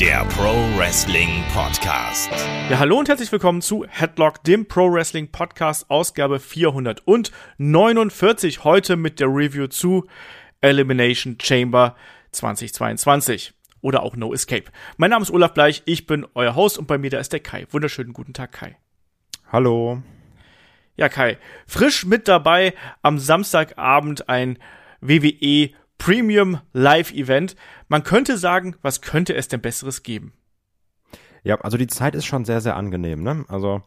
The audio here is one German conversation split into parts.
der Pro Wrestling Podcast. Ja, hallo und herzlich willkommen zu Headlock, dem Pro Wrestling Podcast, Ausgabe 449. Heute mit der Review zu Elimination Chamber 2022 oder auch No Escape. Mein Name ist Olaf Bleich, ich bin euer Host und bei mir da ist der Kai. Wunderschönen guten Tag, Kai. Hallo. Ja, Kai, frisch mit dabei am Samstagabend ein WWE Premium Live Event. Man könnte sagen, was könnte es denn Besseres geben? Ja, also die Zeit ist schon sehr, sehr angenehm, ne? Also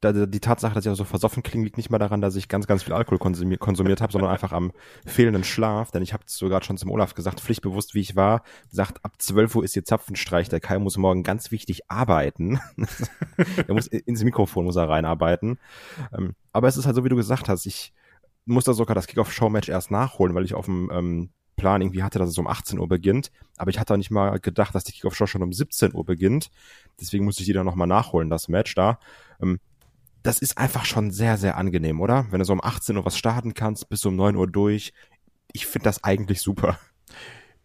da, die Tatsache, dass ich auch so versoffen klinge, liegt nicht mal daran, dass ich ganz, ganz viel Alkohol konsumiert, konsumiert habe, sondern einfach am fehlenden Schlaf. Denn ich habe sogar schon zum Olaf gesagt, pflichtbewusst wie ich war, gesagt, ab 12 Uhr ist hier Zapfenstreich. Der Kai muss morgen ganz wichtig arbeiten. er muss ins Mikrofon muss er reinarbeiten. Ähm, aber es ist halt so, wie du gesagt hast, ich muss da sogar das Kickoff-Show-Match erst nachholen, weil ich auf dem ähm, Plan irgendwie hatte, dass es um 18 Uhr beginnt. Aber ich hatte auch nicht mal gedacht, dass die Kickoff-Show schon um 17 Uhr beginnt. Deswegen musste ich die dann nochmal nachholen, das Match da. Ähm, das ist einfach schon sehr, sehr angenehm, oder? Wenn du so um 18 Uhr was starten kannst, bis um 9 Uhr durch. Ich finde das eigentlich super.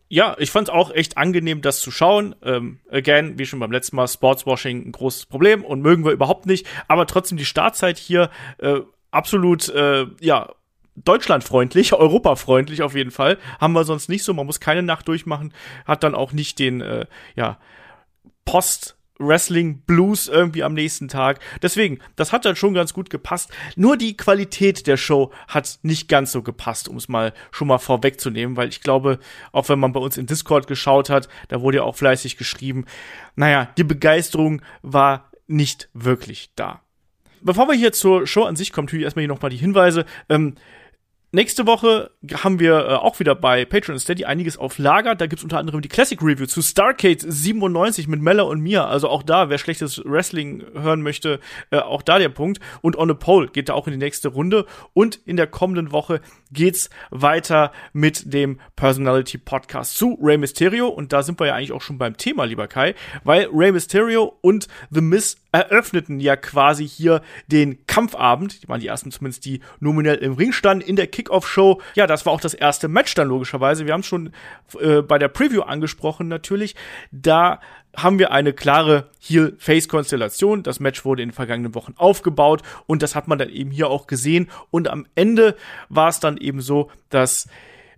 Ja, ich fand es auch echt angenehm, das zu schauen. Ähm, again, wie schon beim letzten Mal, Sportswashing ein großes Problem und mögen wir überhaupt nicht. Aber trotzdem die Startzeit hier äh, absolut, äh, ja, deutschlandfreundlich, europafreundlich auf jeden Fall. Haben wir sonst nicht so. Man muss keine Nacht durchmachen. Hat dann auch nicht den, äh, ja, Post- Wrestling Blues irgendwie am nächsten Tag. Deswegen, das hat dann schon ganz gut gepasst. Nur die Qualität der Show hat nicht ganz so gepasst, um es mal schon mal vorwegzunehmen, weil ich glaube, auch wenn man bei uns in Discord geschaut hat, da wurde ja auch fleißig geschrieben, naja, die Begeisterung war nicht wirklich da. Bevor wir hier zur Show an sich kommen, tue ich erstmal hier nochmal die Hinweise. Ähm, Nächste Woche haben wir äh, auch wieder bei Patreon Steady einiges auf Lager. Da gibt's unter anderem die Classic Review zu Starcade 97 mit Mella und mir. Also auch da, wer schlechtes Wrestling hören möchte, äh, auch da der Punkt. Und On a Pole geht da auch in die nächste Runde. Und in der kommenden Woche geht's weiter mit dem Personality Podcast zu Rey Mysterio. Und da sind wir ja eigentlich auch schon beim Thema, lieber Kai, weil Rey Mysterio und The Miz eröffneten ja quasi hier den Kampfabend. Die waren die ersten zumindest, die nominell im Ring standen in der Kickoff-Show. Ja, das war auch das erste Match dann logischerweise. Wir haben es schon äh, bei der Preview angesprochen natürlich. Da haben wir eine klare Heel-Face-Konstellation. Das Match wurde in den vergangenen Wochen aufgebaut und das hat man dann eben hier auch gesehen. Und am Ende war es dann eben so, dass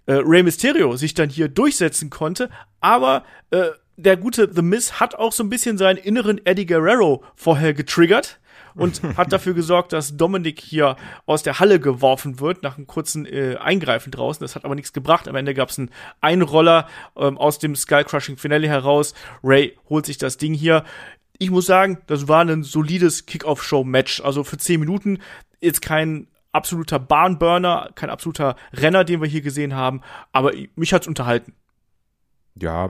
äh, Rey Mysterio sich dann hier durchsetzen konnte, aber äh, der gute The Miz hat auch so ein bisschen seinen inneren Eddie Guerrero vorher getriggert und hat dafür gesorgt, dass Dominik hier aus der Halle geworfen wird nach einem kurzen äh, Eingreifen draußen. Das hat aber nichts gebracht. Am Ende gab es einen Einroller ähm, aus dem Skullcrushing Finale heraus. Ray holt sich das Ding hier. Ich muss sagen, das war ein solides Kickoff-Show-Match. Also für 10 Minuten jetzt kein absoluter Bahnburner, kein absoluter Renner, den wir hier gesehen haben, aber mich hat's unterhalten. Ja,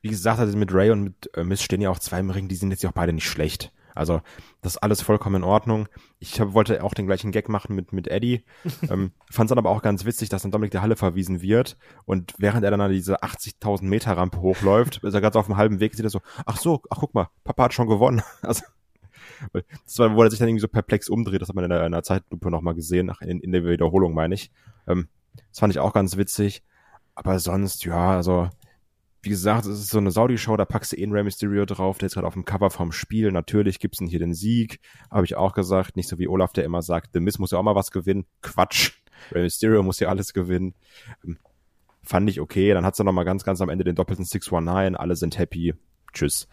wie gesagt, also mit Ray und mit äh, Miss stehen ja auch zwei im Ring, die sind jetzt ja auch beide nicht schlecht. Also, das ist alles vollkommen in Ordnung. Ich hab, wollte auch den gleichen Gag machen mit, mit Eddie. ähm, Fand es dann aber auch ganz witzig, dass dann Dominik der Halle verwiesen wird. Und während er dann an diese 80.000 Meter Rampe hochläuft, ist er gerade auf dem halben Weg, sieht er so, ach so, ach guck mal, Papa hat schon gewonnen. Also, das war, wo er sich dann irgendwie so perplex umdreht. Das hat man in der, in der Zeitlupe nochmal gesehen, ach, in, in der Wiederholung meine ich. Ähm, das fand ich auch ganz witzig. Aber sonst, ja, also wie gesagt, es ist so eine Saudi-Show, da packst du eh einen Rey Mysterio drauf, der ist gerade auf dem Cover vom Spiel. Natürlich gibt's ihn hier den Sieg, habe ich auch gesagt. Nicht so wie Olaf, der immer sagt, The Miz muss ja auch mal was gewinnen. Quatsch. Rey Mysterio muss ja alles gewinnen. Ähm, fand ich okay. Dann hat's dann noch mal ganz, ganz am Ende den doppelten 619. Alle sind happy. Tschüss.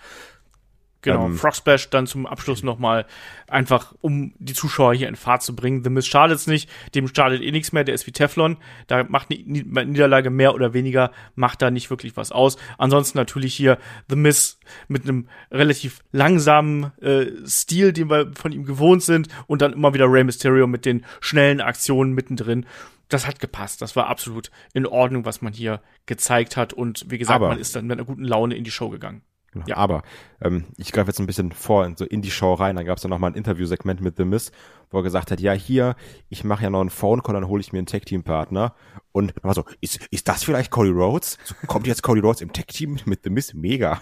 Genau, ähm, Frog Splash dann zum Abschluss nochmal einfach, um die Zuschauer hier in Fahrt zu bringen. The Miz schadet's nicht, dem schadet eh nichts mehr, der ist wie Teflon. Da macht eine Niederlage mehr oder weniger, macht da nicht wirklich was aus. Ansonsten natürlich hier The Miz mit einem relativ langsamen äh, Stil, den wir von ihm gewohnt sind und dann immer wieder Rey Mysterio mit den schnellen Aktionen mittendrin das hat gepasst. Das war absolut in Ordnung, was man hier gezeigt hat. Und wie gesagt, man ist dann mit einer guten Laune in die Show gegangen. Genau. Ja. Aber ähm, ich greife jetzt ein bisschen vor in so in die Show rein. Dann gab es dann nochmal ein Interviewsegment mit The Miz, wo er gesagt hat, ja hier, ich mache ja noch einen Phone Call, dann hole ich mir einen Tag Team Partner. Und dann war so, ist, ist das vielleicht Cody Rhodes? So, kommt jetzt Cody Rhodes im Tag Team mit The Miz? Mega.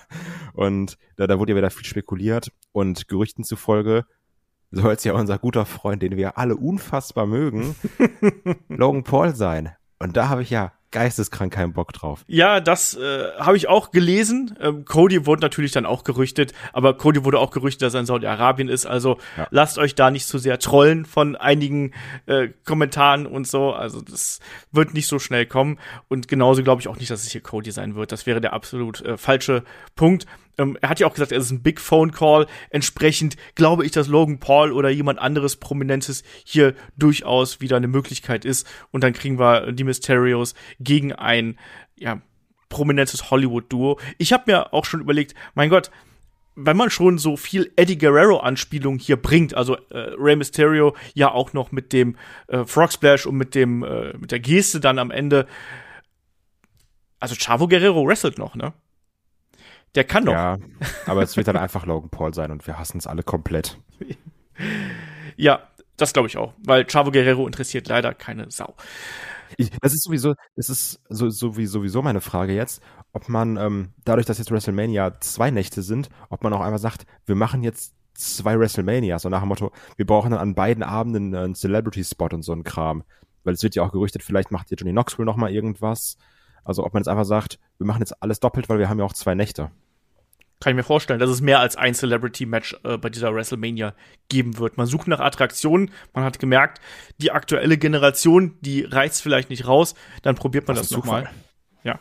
Und da, da wurde ja wieder viel spekuliert und Gerüchten zufolge soll es ja unser guter Freund, den wir alle unfassbar mögen, Logan Paul sein. Und da habe ich ja geisteskrank keinen Bock drauf. Ja, das äh, habe ich auch gelesen. Ähm, Cody wurde natürlich dann auch gerüchtet, aber Cody wurde auch gerüchtet, dass er in Saudi-Arabien ist. Also ja. lasst euch da nicht zu sehr trollen von einigen äh, Kommentaren und so. Also das wird nicht so schnell kommen. Und genauso glaube ich auch nicht, dass es hier Cody sein wird. Das wäre der absolut äh, falsche Punkt. Ähm, er hat ja auch gesagt, es ist ein Big Phone Call. Entsprechend glaube ich, dass Logan Paul oder jemand anderes Prominentes hier durchaus wieder eine Möglichkeit ist. Und dann kriegen wir die Mysterios gegen ein, ja, prominentes Hollywood-Duo. Ich habe mir auch schon überlegt, mein Gott, wenn man schon so viel Eddie Guerrero-Anspielung hier bringt, also äh, Rey Mysterio ja auch noch mit dem äh, Frog Splash und mit dem äh, mit der Geste dann am Ende, also Chavo Guerrero wrestelt noch, ne? Der kann doch. Ja, aber es wird dann einfach Logan Paul sein und wir hassen es alle komplett. ja, das glaube ich auch, weil Chavo Guerrero interessiert leider keine Sau. Ich, das ist sowieso, das ist so, so wie, sowieso meine Frage jetzt, ob man ähm, dadurch, dass jetzt WrestleMania zwei Nächte sind, ob man auch einmal sagt, wir machen jetzt zwei WrestleMania, so nach dem Motto, wir brauchen dann an beiden Abenden einen Celebrity-Spot und so ein Kram. Weil es wird ja auch gerüchtet, vielleicht macht ihr Johnny Knoxville noch mal irgendwas. Also ob man jetzt einfach sagt, wir machen jetzt alles doppelt, weil wir haben ja auch zwei Nächte. Kann ich mir vorstellen, dass es mehr als ein Celebrity-Match äh, bei dieser WrestleMania geben wird. Man sucht nach Attraktionen, man hat gemerkt, die aktuelle Generation, die reizt vielleicht nicht raus, dann probiert man das, das nochmal. Ja.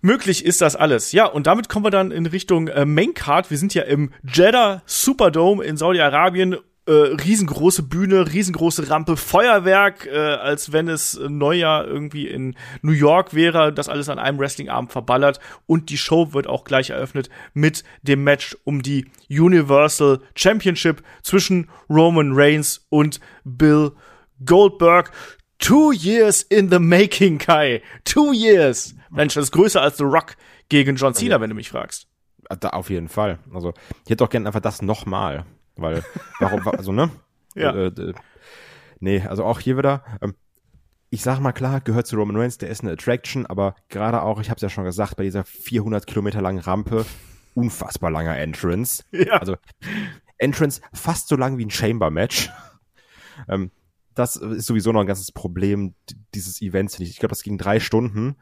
Möglich ist das alles. Ja, und damit kommen wir dann in Richtung äh, Maincard. Wir sind ja im Jeddah Superdome in Saudi-Arabien äh, riesengroße Bühne, riesengroße Rampe, Feuerwerk, äh, als wenn es Neujahr irgendwie in New York wäre, das alles an einem Wrestlingabend verballert und die Show wird auch gleich eröffnet mit dem Match um die Universal Championship zwischen Roman Reigns und Bill Goldberg. Two years in the making, Kai. Two years. Mensch, das ist größer als The Rock gegen John Cena, wenn du mich fragst. Da auf jeden Fall. Also, ich hätte doch gerne einfach das nochmal. Weil, warum, also, ne? ja. Äh, äh, nee, also auch hier wieder, ähm, ich sag mal klar, gehört zu Roman Reigns, der ist eine Attraction, aber gerade auch, ich hab's ja schon gesagt, bei dieser 400 Kilometer langen Rampe, unfassbar langer Entrance. Ja. Also, Entrance fast so lang wie ein Chamber-Match. ähm, das ist sowieso noch ein ganzes Problem dieses Events, finde ich. Ich glaube, das ging drei Stunden.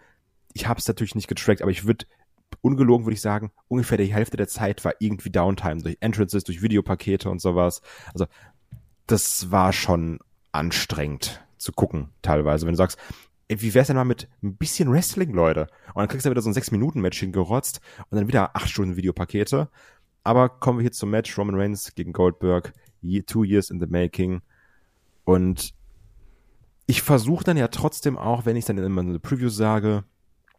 Ich habe es natürlich nicht getrackt, aber ich würde ungelogen würde ich sagen, ungefähr die Hälfte der Zeit war irgendwie Downtime durch Entrances, durch Videopakete und sowas. Also das war schon anstrengend zu gucken teilweise. Wenn du sagst, ey, wie wär's denn mal mit ein bisschen Wrestling, Leute? Und dann kriegst du wieder so ein 6-Minuten-Match hingerotzt und dann wieder 8 Stunden Videopakete. Aber kommen wir hier zum Match Roman Reigns gegen Goldberg. Two years in the making. Und ich versuche dann ja trotzdem auch, wenn ich dann immer eine Preview sage,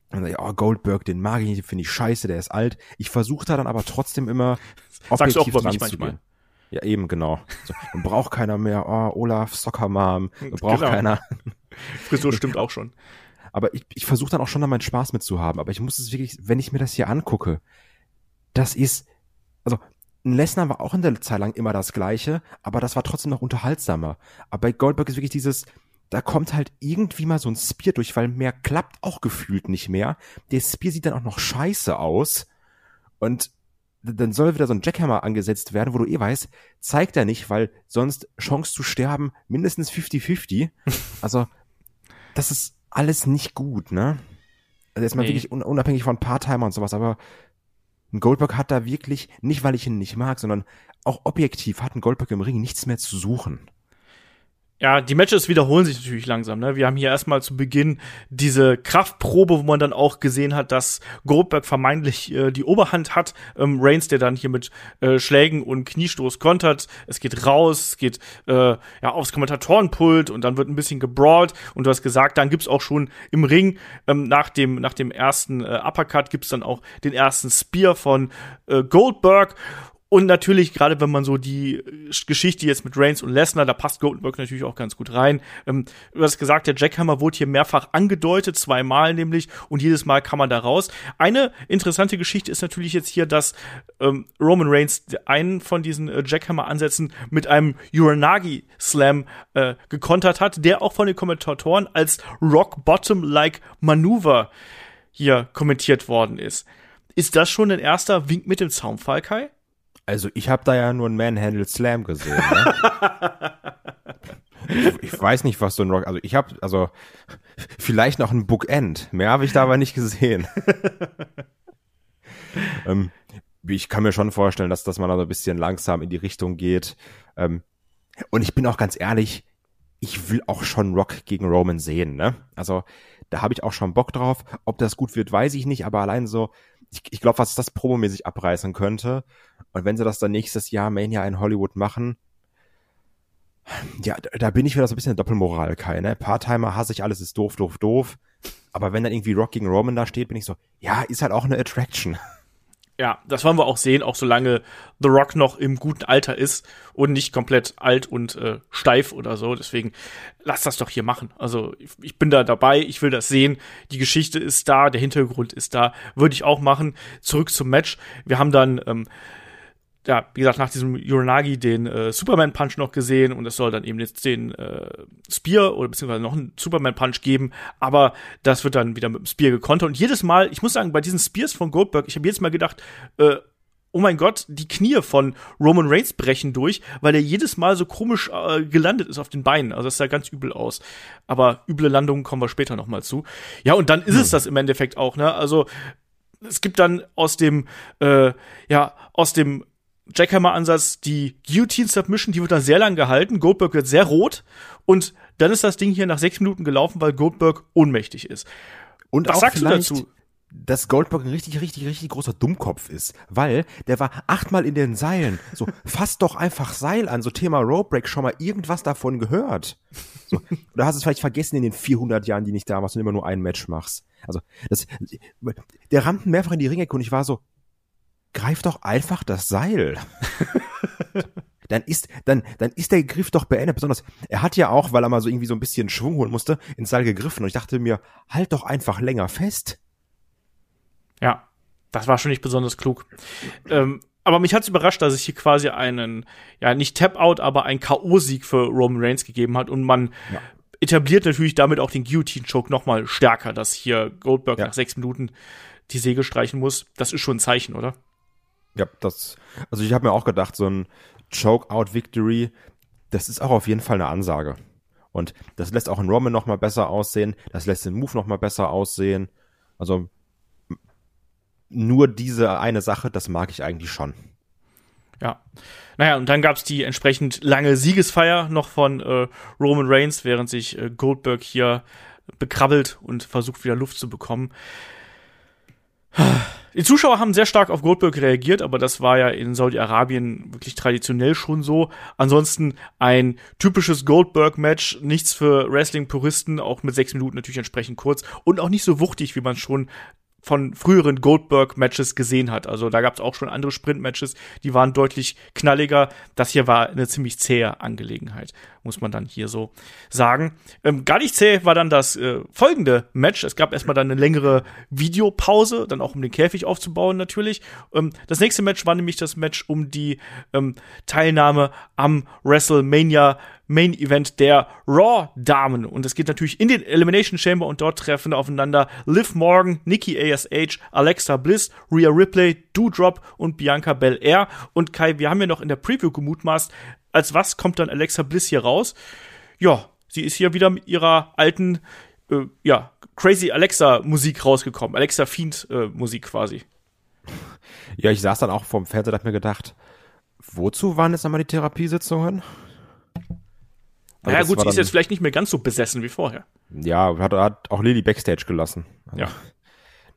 dann sag ich, oh, Goldberg, den mag ich nicht, finde ich scheiße, der ist alt. Ich versuche da dann aber trotzdem immer objektiv dran zu gehen. Ja, eben, genau. So, dann braucht keiner mehr, oh, Olaf, Soccermom, braucht genau. keiner. Frisur stimmt auch schon. Aber ich, ich versuche dann auch schon da meinen Spaß mit zu haben. Aber ich muss es wirklich, wenn ich mir das hier angucke, das ist, also, ein Lesnar war auch in der Zeit lang immer das Gleiche, aber das war trotzdem noch unterhaltsamer. Aber bei Goldberg ist wirklich dieses, da kommt halt irgendwie mal so ein Spear durch, weil mehr klappt auch gefühlt nicht mehr. Der Spear sieht dann auch noch scheiße aus. Und dann soll wieder so ein Jackhammer angesetzt werden, wo du eh weißt, zeigt er nicht, weil sonst Chance zu sterben mindestens 50-50. also, das ist alles nicht gut, ne? Also jetzt mal nee. wirklich unabhängig von Part-Timer und sowas, aber ein Goldberg hat da wirklich, nicht weil ich ihn nicht mag, sondern auch objektiv hat ein Goldberg im Ring nichts mehr zu suchen. Ja, die Matches wiederholen sich natürlich langsam. Ne? Wir haben hier erstmal zu Beginn diese Kraftprobe, wo man dann auch gesehen hat, dass Goldberg vermeintlich äh, die Oberhand hat. Ähm, Reigns, der dann hier mit äh, Schlägen und Kniestoß kontert. Es geht raus, es geht äh, ja aufs Kommentatorenpult und dann wird ein bisschen gebrawlt. Und du hast gesagt, dann gibt's auch schon im Ring ähm, nach dem nach dem ersten äh, Uppercut gibt's dann auch den ersten Spear von äh, Goldberg. Und natürlich, gerade wenn man so die äh, Geschichte jetzt mit Reigns und Lesnar, da passt Goldberg natürlich auch ganz gut rein. Ähm, du hast gesagt, der Jackhammer wurde hier mehrfach angedeutet, zweimal nämlich, und jedes Mal kann man da raus. Eine interessante Geschichte ist natürlich jetzt hier, dass ähm, Roman Reigns einen von diesen äh, Jackhammer-Ansätzen mit einem Uranagi-Slam äh, gekontert hat, der auch von den Kommentatoren als Rock-Bottom-like Manöver hier kommentiert worden ist. Ist das schon ein erster Wink mit dem Zaunfall, Kai? Also ich habe da ja nur einen Manhandle Slam gesehen. Ne? ich, ich, weiß nicht, was so ein Rock. Also ich habe, also vielleicht noch ein Bookend. Mehr habe ich da aber nicht gesehen. ähm, ich kann mir schon vorstellen, dass, dass man da so ein bisschen langsam in die Richtung geht. Ähm, und ich bin auch ganz ehrlich, ich will auch schon Rock gegen Roman sehen, ne? Also, da habe ich auch schon Bock drauf. Ob das gut wird, weiß ich nicht, aber allein so, ich, ich glaube, was das promomäßig abreißen könnte. Und wenn sie das dann nächstes Jahr Mania in Hollywood machen, ja, da bin ich wieder so ein bisschen eine Doppelmoral, Kai, ne? Part-Timer hasse ich, alles ist doof, doof, doof. Aber wenn dann irgendwie Rock gegen Roman da steht, bin ich so, ja, ist halt auch eine Attraction. Ja, das wollen wir auch sehen, auch solange The Rock noch im guten Alter ist und nicht komplett alt und äh, steif oder so. Deswegen lass das doch hier machen. Also ich, ich, bin da dabei, ich will das sehen. Die Geschichte ist da, der Hintergrund ist da. Würde ich auch machen. Zurück zum Match. Wir haben dann ähm, ja, wie gesagt, nach diesem Uranagi den äh, Superman Punch noch gesehen und es soll dann eben jetzt den äh, Spear oder beziehungsweise noch einen Superman Punch geben, aber das wird dann wieder mit dem Spear gekontert und jedes Mal, ich muss sagen, bei diesen Spears von Goldberg, ich habe jedes Mal gedacht, äh, oh mein Gott, die Knie von Roman Reigns brechen durch, weil er jedes Mal so komisch äh, gelandet ist auf den Beinen. Also das sah ganz übel aus. Aber üble Landungen kommen wir später noch mal zu. Ja, und dann ist hm. es das im Endeffekt auch, ne? Also es gibt dann aus dem, äh, ja, aus dem Jackhammer-Ansatz die Guillotine-Submission, die wird dann sehr lang gehalten. Goldberg wird sehr rot und dann ist das Ding hier nach sechs Minuten gelaufen, weil Goldberg ohnmächtig ist. Und Was sagst du dazu? dass Goldberg ein richtig, richtig, richtig großer Dummkopf ist, weil der war achtmal in den Seilen. So, fass doch einfach Seil an, so Thema Rope Break, schon mal irgendwas davon gehört. So, oder hast du es vielleicht vergessen in den 400 Jahren, die nicht da warst und immer nur ein Match machst. Also, das, der rannte mehrfach in die Ringecke und ich war so, greif doch einfach das Seil. dann ist, dann, dann ist der Griff doch beendet. Besonders, er hat ja auch, weil er mal so irgendwie so ein bisschen Schwung holen musste, ins Seil gegriffen. Und ich dachte mir, halt doch einfach länger fest. Ja, das war schon nicht besonders klug. Ähm, aber mich hat's überrascht, dass es hier quasi einen, ja, nicht Tap-Out, aber einen K.O.-Sieg für Roman Reigns gegeben hat und man ja. etabliert natürlich damit auch den Guillotine-Choke nochmal stärker, dass hier Goldberg ja. nach sechs Minuten die Säge streichen muss. Das ist schon ein Zeichen, oder? Ja, das, also ich habe mir auch gedacht, so ein Choke-Out-Victory, das ist auch auf jeden Fall eine Ansage. Und das lässt auch einen Roman noch mal besser aussehen, das lässt den Move noch mal besser aussehen. Also nur diese eine Sache, das mag ich eigentlich schon. Ja. Naja, und dann gab's die entsprechend lange Siegesfeier noch von äh, Roman Reigns, während sich äh, Goldberg hier bekrabbelt und versucht wieder Luft zu bekommen. Die Zuschauer haben sehr stark auf Goldberg reagiert, aber das war ja in Saudi-Arabien wirklich traditionell schon so. Ansonsten ein typisches Goldberg-Match, nichts für Wrestling-Puristen, auch mit sechs Minuten natürlich entsprechend kurz und auch nicht so wuchtig, wie man schon von früheren Goldberg-Matches gesehen hat. Also da gab es auch schon andere Sprint-Matches, die waren deutlich knalliger. Das hier war eine ziemlich zähe Angelegenheit, muss man dann hier so sagen. Ähm, gar nicht zäh war dann das äh, folgende Match. Es gab erstmal dann eine längere Videopause, dann auch um den Käfig aufzubauen natürlich. Ähm, das nächste Match war nämlich das Match um die ähm, Teilnahme am WrestleMania Main Event der Raw Damen. Und es geht natürlich in den Elimination Chamber und dort treffen aufeinander Liv Morgan, Nikki ASH, Alexa Bliss, Rhea Ripley, Doudrop und Bianca Belair. Und Kai, wir haben ja noch in der Preview gemutmaßt, als was kommt dann Alexa Bliss hier raus? Ja, sie ist hier wieder mit ihrer alten, äh, ja, Crazy Alexa Musik rausgekommen. Alexa Fiend äh, Musik quasi. Ja, ich saß dann auch vorm Fernseher und hab mir gedacht, wozu waren jetzt nochmal die Therapiesitzungen? Naja, gut, sie ist jetzt vielleicht nicht mehr ganz so besessen wie vorher. Ja, hat, hat auch Lilly Backstage gelassen. Also, ja.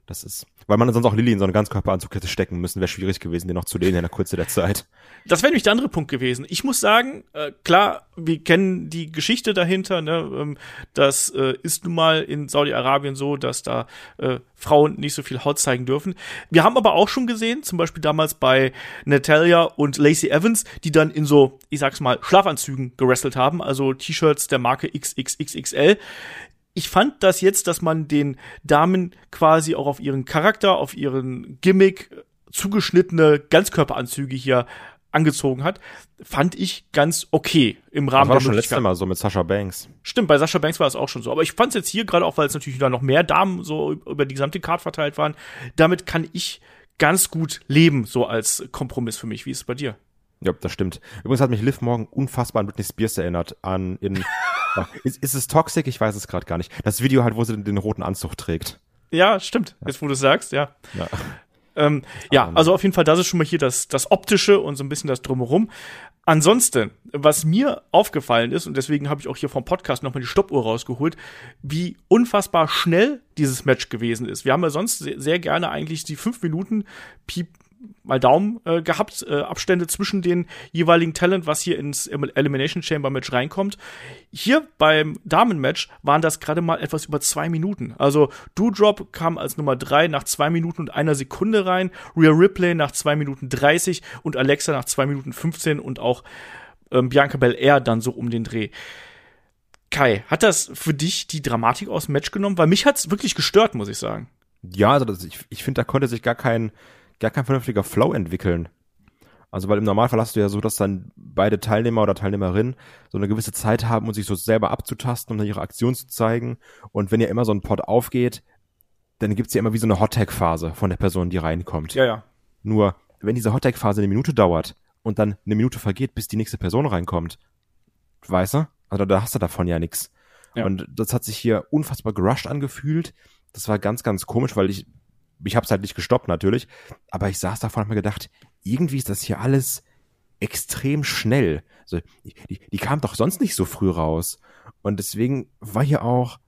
Das ist, weil man sonst auch Lilly in so eine Ganzkörperanzug hätte stecken müssen, wäre schwierig gewesen, den noch zu lehnen in der Kürze der Zeit. Das wäre nämlich der andere Punkt gewesen. Ich muss sagen, äh, klar, wir kennen die Geschichte dahinter, ne? Ähm, das äh, ist nun mal in Saudi-Arabien so, dass da äh, Frauen nicht so viel Haut zeigen dürfen. Wir haben aber auch schon gesehen, zum Beispiel damals bei Natalia und Lacey Evans, die dann in so, ich sag's mal, Schlafanzügen gerestelt haben, also T-Shirts der Marke XXXXL ich fand das jetzt, dass man den Damen quasi auch auf ihren Charakter, auf ihren Gimmick zugeschnittene Ganzkörperanzüge hier angezogen hat, fand ich ganz okay im Rahmen das war der schon letztes Mal so mit Sascha Banks. Stimmt, bei Sascha Banks war es auch schon so. Aber ich fand es jetzt hier gerade auch, weil es natürlich da noch mehr Damen so über die gesamte Card verteilt waren. Damit kann ich ganz gut leben, so als Kompromiss für mich. Wie ist es bei dir? Ja, das stimmt. Übrigens hat mich Liv morgen unfassbar an Britney Spears erinnert, an in ist, ist es toxic? Ich weiß es gerade gar nicht. Das Video halt, wo sie den, den roten Anzug trägt. Ja, stimmt. Jetzt, wo du sagst, ja. Ja. Ähm, ja, also auf jeden Fall, das ist schon mal hier das, das Optische und so ein bisschen das Drumherum. Ansonsten, was mir aufgefallen ist, und deswegen habe ich auch hier vom Podcast nochmal die Stoppuhr rausgeholt, wie unfassbar schnell dieses Match gewesen ist. Wir haben ja sonst sehr, sehr gerne eigentlich die fünf Minuten Piep mal Daumen äh, gehabt, äh, Abstände zwischen den jeweiligen Talent, was hier ins Elimination Chamber Match reinkommt. Hier beim Damen-Match waren das gerade mal etwas über zwei Minuten. Also Doudrop kam als Nummer drei nach zwei Minuten und einer Sekunde rein, Rhea Ripley nach zwei Minuten dreißig und Alexa nach zwei Minuten fünfzehn und auch ähm, Bianca Belair dann so um den Dreh. Kai, hat das für dich die Dramatik aus dem Match genommen? Weil mich hat's wirklich gestört, muss ich sagen. Ja, also das, ich, ich finde, da konnte sich gar kein gar kein vernünftiger Flow entwickeln. Also, weil im Normalfall hast du ja so, dass dann beide Teilnehmer oder Teilnehmerinnen so eine gewisse Zeit haben, um sich so selber abzutasten, um dann ihre Aktion zu zeigen. Und wenn ja immer so ein Pod aufgeht, dann gibt's ja immer wie so eine Hot-Tag-Phase von der Person, die reinkommt. Ja, ja. Nur, wenn diese Hot-Tag-Phase eine Minute dauert und dann eine Minute vergeht, bis die nächste Person reinkommt, weißt du? Also da hast du davon ja nix. Ja. Und das hat sich hier unfassbar gerusht angefühlt. Das war ganz, ganz komisch, weil ich ich habe es halt nicht gestoppt natürlich, aber ich saß davor und hab mir gedacht, irgendwie ist das hier alles extrem schnell. Also, die, die, die kam doch sonst nicht so früh raus. Und deswegen war hier auch,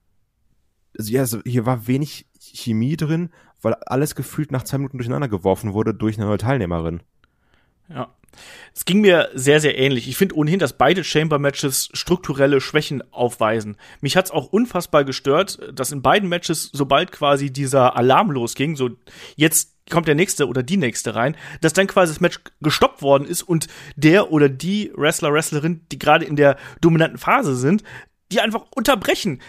also ja, also hier war wenig Chemie drin, weil alles gefühlt nach zwei Minuten durcheinander geworfen wurde durch eine neue Teilnehmerin. Ja. Es ging mir sehr, sehr ähnlich. Ich finde ohnehin, dass beide Chamber-Matches strukturelle Schwächen aufweisen. Mich hat's auch unfassbar gestört, dass in beiden Matches, sobald quasi dieser Alarm losging, so jetzt kommt der nächste oder die nächste rein, dass dann quasi das Match gestoppt worden ist und der oder die Wrestler, Wrestlerin, die gerade in der dominanten Phase sind, die einfach unterbrechen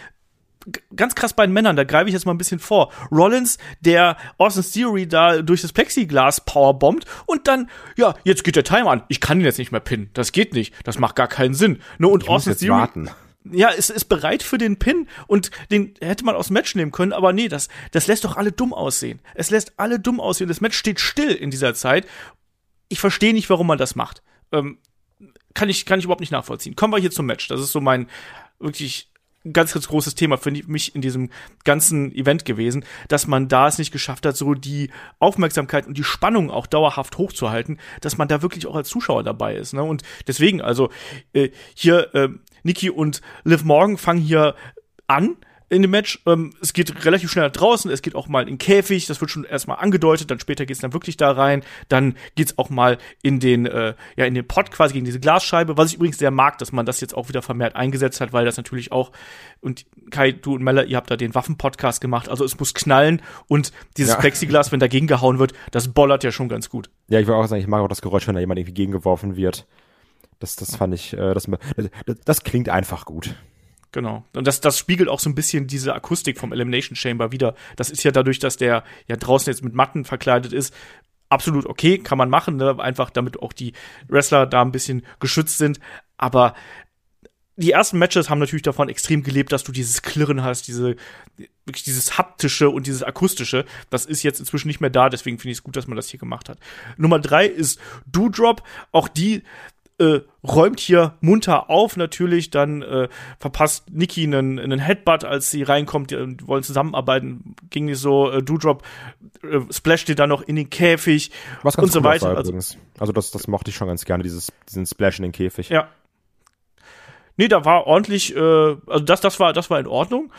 ganz krass bei den Männern, da greife ich jetzt mal ein bisschen vor. Rollins, der Austin Theory da durch das Plexiglas powerbombt und dann, ja, jetzt geht der Timer an. Ich kann ihn jetzt nicht mehr pinnen. Das geht nicht. Das macht gar keinen Sinn. Ne, und ich Austin Theory. Warten. Ja, ist, ist bereit für den Pin und den hätte man aus dem Match nehmen können, aber nee, das, das lässt doch alle dumm aussehen. Es lässt alle dumm aussehen. Das Match steht still in dieser Zeit. Ich verstehe nicht, warum man das macht. Ähm, kann ich, kann ich überhaupt nicht nachvollziehen. Kommen wir hier zum Match. Das ist so mein wirklich ganz, ganz großes Thema für mich in diesem ganzen Event gewesen, dass man da es nicht geschafft hat, so die Aufmerksamkeit und die Spannung auch dauerhaft hochzuhalten, dass man da wirklich auch als Zuschauer dabei ist. Ne? Und deswegen, also äh, hier äh, Niki und Liv Morgan fangen hier an in dem Match. Ähm, es geht relativ schnell nach draußen, es geht auch mal in den Käfig, das wird schon erstmal angedeutet, dann später geht es dann wirklich da rein, dann geht's auch mal in den, äh, ja, in den Pot quasi gegen diese Glasscheibe, was ich übrigens sehr mag, dass man das jetzt auch wieder vermehrt eingesetzt hat, weil das natürlich auch, und Kai, du und Mella, ihr habt da den Waffen-Podcast gemacht, also es muss knallen und dieses ja. Plexiglas, wenn dagegen gehauen wird, das bollert ja schon ganz gut. Ja, ich will auch sagen, ich mag auch das Geräusch, wenn da jemand irgendwie gegengeworfen wird. Das, das fand ich, äh, das, das, das klingt einfach gut. Genau. Und das, das spiegelt auch so ein bisschen diese Akustik vom Elimination Chamber wieder. Das ist ja dadurch, dass der ja draußen jetzt mit Matten verkleidet ist, absolut okay, kann man machen, ne? einfach damit auch die Wrestler da ein bisschen geschützt sind. Aber die ersten Matches haben natürlich davon extrem gelebt, dass du dieses Klirren hast, diese wirklich dieses haptische und dieses akustische. Das ist jetzt inzwischen nicht mehr da, deswegen finde ich es gut, dass man das hier gemacht hat. Nummer drei ist Doodrop. Auch die äh, räumt hier munter auf natürlich, dann äh, verpasst Nikki einen, einen Headbutt, als sie reinkommt, die, die wollen zusammenarbeiten, ging nicht so, äh, Doodrop äh, splasht ihr dann noch in den Käfig Was ganz und so cool weiter. Also, also das, das mochte ich schon ganz gerne, dieses, diesen Splash in den Käfig. Ja. Nee, da war ordentlich, äh, also das, das war, das war in Ordnung.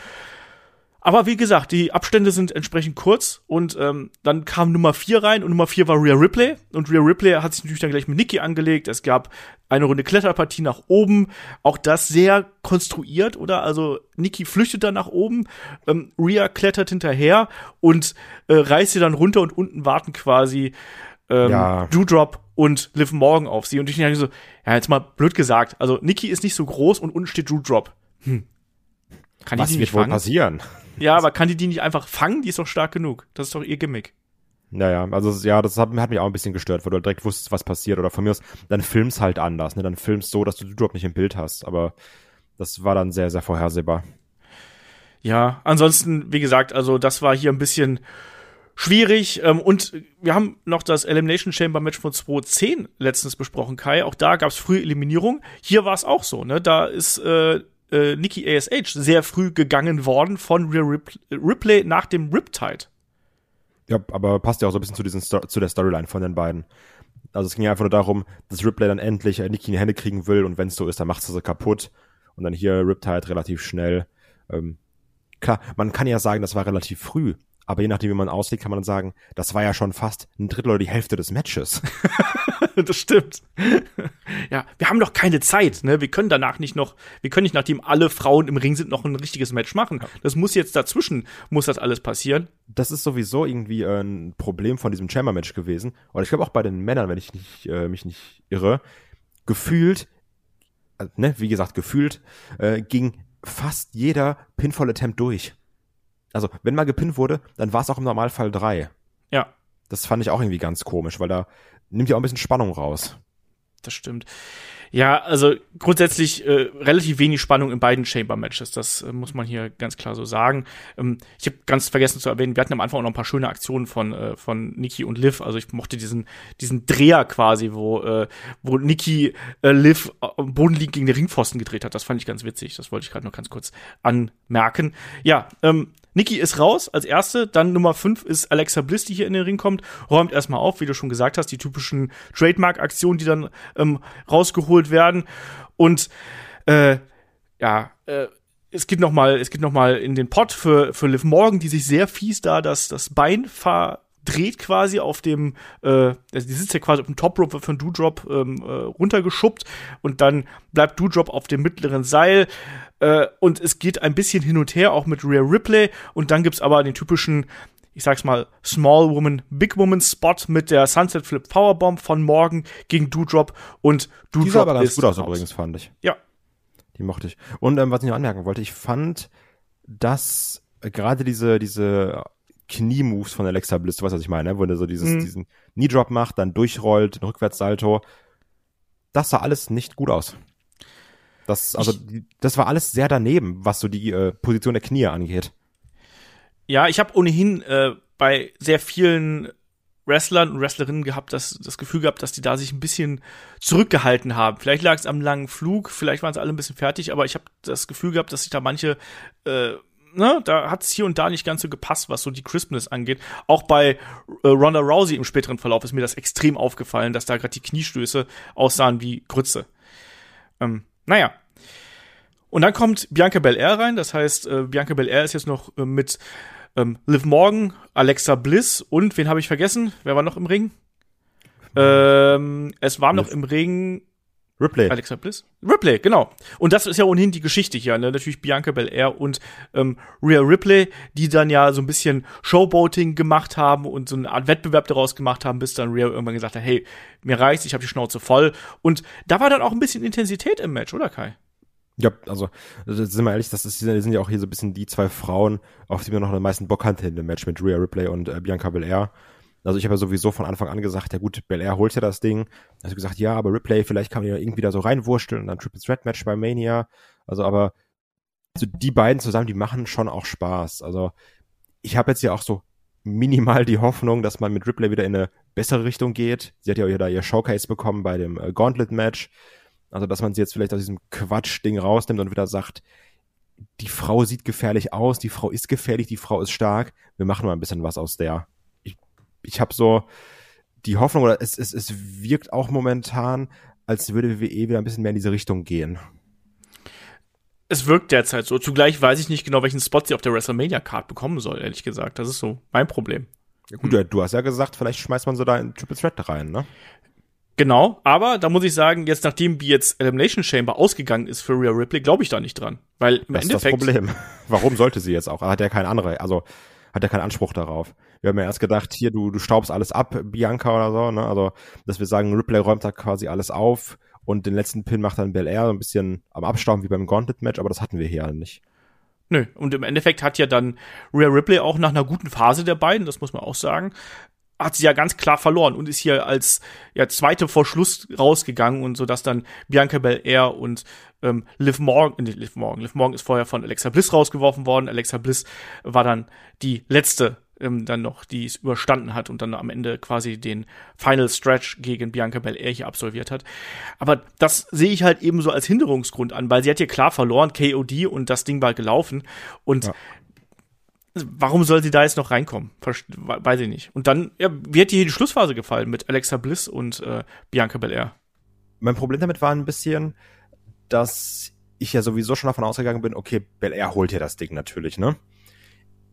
Aber wie gesagt, die Abstände sind entsprechend kurz und ähm, dann kam Nummer 4 rein und Nummer 4 war Rhea Ripley und Rhea Ripley hat sich natürlich dann gleich mit Nikki angelegt. Es gab eine Runde Kletterpartie nach oben, auch das sehr konstruiert, oder? Also Nikki flüchtet dann nach oben, ähm, Rhea klettert hinterher und äh, reißt sie dann runter und unten warten quasi ähm, ja. Dewdrop und Liv Morgan auf sie und ich denke so, ja, jetzt mal blöd gesagt, also Nikki ist nicht so groß und unten steht Dewdrop. Hm. Kann Was die wird wohl fangen? passieren? Ja, aber kann die die nicht einfach fangen? Die ist doch stark genug. Das ist doch ihr Gimmick. Naja, also ja, das hat, hat mich auch ein bisschen gestört, weil du direkt wusstest, was passiert. Oder von mir aus, dann filmst halt anders, ne? Dann filmst so, dass du Drop nicht im Bild hast. Aber das war dann sehr, sehr vorhersehbar. Ja, ansonsten, wie gesagt, also das war hier ein bisschen schwierig. Ähm, und wir haben noch das Elimination Chamber Match von 2010 letztens besprochen, Kai. Auch da gab es frühe Eliminierung. Hier war es auch so, ne? Da ist äh, äh, Nikki ASH sehr früh gegangen worden von Rhea Rip Ripley nach dem Riptide. Ja, aber passt ja auch so ein bisschen zu, diesen Sto zu der Storyline von den beiden. Also es ging ja einfach nur darum, dass Ripley dann endlich äh, Nikki in die Hände kriegen will und wenn es so ist, dann macht sie sie kaputt. Und dann hier Riptide relativ schnell. Ähm, klar, man kann ja sagen, das war relativ früh. Aber je nachdem, wie man auslegt, kann man dann sagen, das war ja schon fast ein Drittel oder die Hälfte des Matches. das stimmt. ja, wir haben doch keine Zeit, ne? Wir können danach nicht noch, wir können nicht, nachdem alle Frauen im Ring sind, noch ein richtiges Match machen. Das muss jetzt dazwischen, muss das alles passieren. Das ist sowieso irgendwie äh, ein Problem von diesem Chamber-Match gewesen. Und ich glaube auch bei den Männern, wenn ich nicht, äh, mich nicht irre, gefühlt, äh, ne, wie gesagt, gefühlt, äh, ging fast jeder Pinfall-Attempt durch. Also, wenn mal gepinnt wurde, dann war es auch im Normalfall drei. Ja. Das fand ich auch irgendwie ganz komisch, weil da nimmt ja auch ein bisschen Spannung raus. Das stimmt. Ja, also grundsätzlich äh, relativ wenig Spannung in beiden Chamber-Matches. Das äh, muss man hier ganz klar so sagen. Ähm, ich habe ganz vergessen zu erwähnen, wir hatten am Anfang auch noch ein paar schöne Aktionen von, äh, von Nikki und Liv. Also ich mochte diesen, diesen Dreher quasi, wo, äh, wo Nikki äh, Liv am Boden liegend gegen den Ringpfosten gedreht hat. Das fand ich ganz witzig. Das wollte ich gerade noch ganz kurz anmerken. Ja, ähm, Nikki ist raus als erste, dann Nummer 5 ist Alexa Bliss, die hier in den Ring kommt, räumt erstmal auf, wie du schon gesagt hast, die typischen Trademark-Aktionen, die dann ähm, rausgeholt werden. Und äh, ja, äh, es geht noch mal, es geht noch mal in den Pot für für Liv Morgan, die sich sehr fies da das das Bein verdreht quasi auf dem, äh, also die sitzt ja quasi auf dem Top Rope von Doudrop ähm, äh, runtergeschubbt und dann bleibt Doudrop auf dem mittleren Seil äh, und es geht ein bisschen hin und her, auch mit Rhea Ripley. Und dann gibt's aber den typischen, ich sag's mal, Small Woman, Big Woman Spot mit der Sunset Flip Powerbomb von Morgan gegen Doudrop. Und Doudrop Die sah aber ganz gut aus raus. übrigens, fand ich. Ja. Die mochte ich. Und ähm, was ich noch anmerken wollte, ich fand, dass gerade diese, diese Knie-Moves von Alexa Bliss, du weißt, was ich meine, ne? wo er so dieses, Mhm. diesen Knee-Drop macht, dann durchrollt, ein Rückwärtssalto, das sah alles nicht gut aus. Das, also, die, das war alles sehr daneben, was so die äh, Position der Knie angeht. Ja, ich habe ohnehin äh, bei sehr vielen Wrestlern und Wrestlerinnen gehabt, das, das Gefühl gehabt, dass die da sich ein bisschen zurückgehalten haben. Vielleicht lag es am langen Flug, vielleicht waren sie alle ein bisschen fertig, aber ich habe das Gefühl gehabt, dass sich da manche, äh, ne, da hat es hier und da nicht ganz so gepasst, was so die Crispness angeht. Auch bei äh, Ronda Rousey im späteren Verlauf ist mir das extrem aufgefallen, dass da gerade die Kniestöße aussahen wie Grütze. Ähm, naja. Und dann kommt Bianca Belair rein, das heißt, äh, Bianca Belair ist jetzt noch äh, mit ähm, Liv Morgan, Alexa Bliss und wen habe ich vergessen? Wer war noch im Ring? Ähm, es war noch im Ring Ripley. Alexa Bliss? Ripley, genau. Und das ist ja ohnehin die Geschichte hier, ne? Natürlich Bianca Belair und ähm, Rhea Ripley, die dann ja so ein bisschen Showboating gemacht haben und so eine Art Wettbewerb daraus gemacht haben, bis dann Rhea irgendwann gesagt hat, hey, mir reicht's, ich habe die Schnauze voll. Und da war dann auch ein bisschen Intensität im Match, oder Kai? Ja, also, also, sind wir ehrlich, das ist, sind ja auch hier so ein bisschen die zwei Frauen, auf die wir noch am meisten Bock hatten in dem Match mit Rhea Ripley und äh, Bianca Belair. Also ich habe ja sowieso von Anfang an gesagt, ja gut, Belair holt ja das Ding. Also gesagt, ja, aber Ripley, vielleicht kann man ja irgendwie da so reinwursteln und dann Triple Threat Match bei Mania. Also aber also die beiden zusammen, die machen schon auch Spaß. Also ich habe jetzt ja auch so minimal die Hoffnung, dass man mit Ripley wieder in eine bessere Richtung geht. Sie hat ja auch da ihr Showcase bekommen bei dem äh, Gauntlet Match. Also dass man sie jetzt vielleicht aus diesem Quatsch-Ding rausnimmt und wieder sagt, die Frau sieht gefährlich aus, die Frau ist gefährlich, die Frau ist stark. Wir machen mal ein bisschen was aus der. Ich, ich habe so die Hoffnung, oder es, es, es wirkt auch momentan, als würde WWE wieder ein bisschen mehr in diese Richtung gehen. Es wirkt derzeit so. Zugleich weiß ich nicht genau, welchen Spot sie auf der WrestleMania-Card bekommen soll, ehrlich gesagt. Das ist so mein Problem. Ja, gut, du hast ja gesagt, vielleicht schmeißt man so da in Triple Threat rein, ne? Genau, aber da muss ich sagen, jetzt nachdem wie jetzt Elimination Chamber ausgegangen ist für Rhea Ripley, glaube ich da nicht dran. Weil im Das ist das Endeffekt. Problem. Warum sollte sie jetzt auch? Hat ja kein anderer, also hat ja keinen Anspruch darauf. Wir haben ja erst gedacht, hier, du, du staubst alles ab, Bianca oder so, ne? Also, dass wir sagen, Ripley räumt da quasi alles auf und den letzten Pin macht dann Bel Air so ein bisschen am Abstauben wie beim Gauntlet-Match, aber das hatten wir hier ja nicht. Nö, und im Endeffekt hat ja dann Rhea Ripley auch nach einer guten Phase der beiden, das muss man auch sagen, hat sie ja ganz klar verloren und ist hier als ja, zweite vor Schluss rausgegangen und so dass dann Bianca Belair und ähm, Liv Morgan, nicht Liv Morgan, Liv Morgan ist vorher von Alexa Bliss rausgeworfen worden. Alexa Bliss war dann die letzte ähm, dann noch dies überstanden hat und dann am Ende quasi den Final Stretch gegen Bianca Belair hier absolviert hat. Aber das sehe ich halt eben so als Hinderungsgrund an, weil sie hat hier klar verloren, KOD und das Ding war gelaufen und ja. Warum soll sie da jetzt noch reinkommen? Weiß ich nicht. Und dann, ja, wie hat dir hier die Schlussphase gefallen mit Alexa Bliss und äh, Bianca Belair? Mein Problem damit war ein bisschen, dass ich ja sowieso schon davon ausgegangen bin, okay, Belair holt ja das Ding natürlich, ne?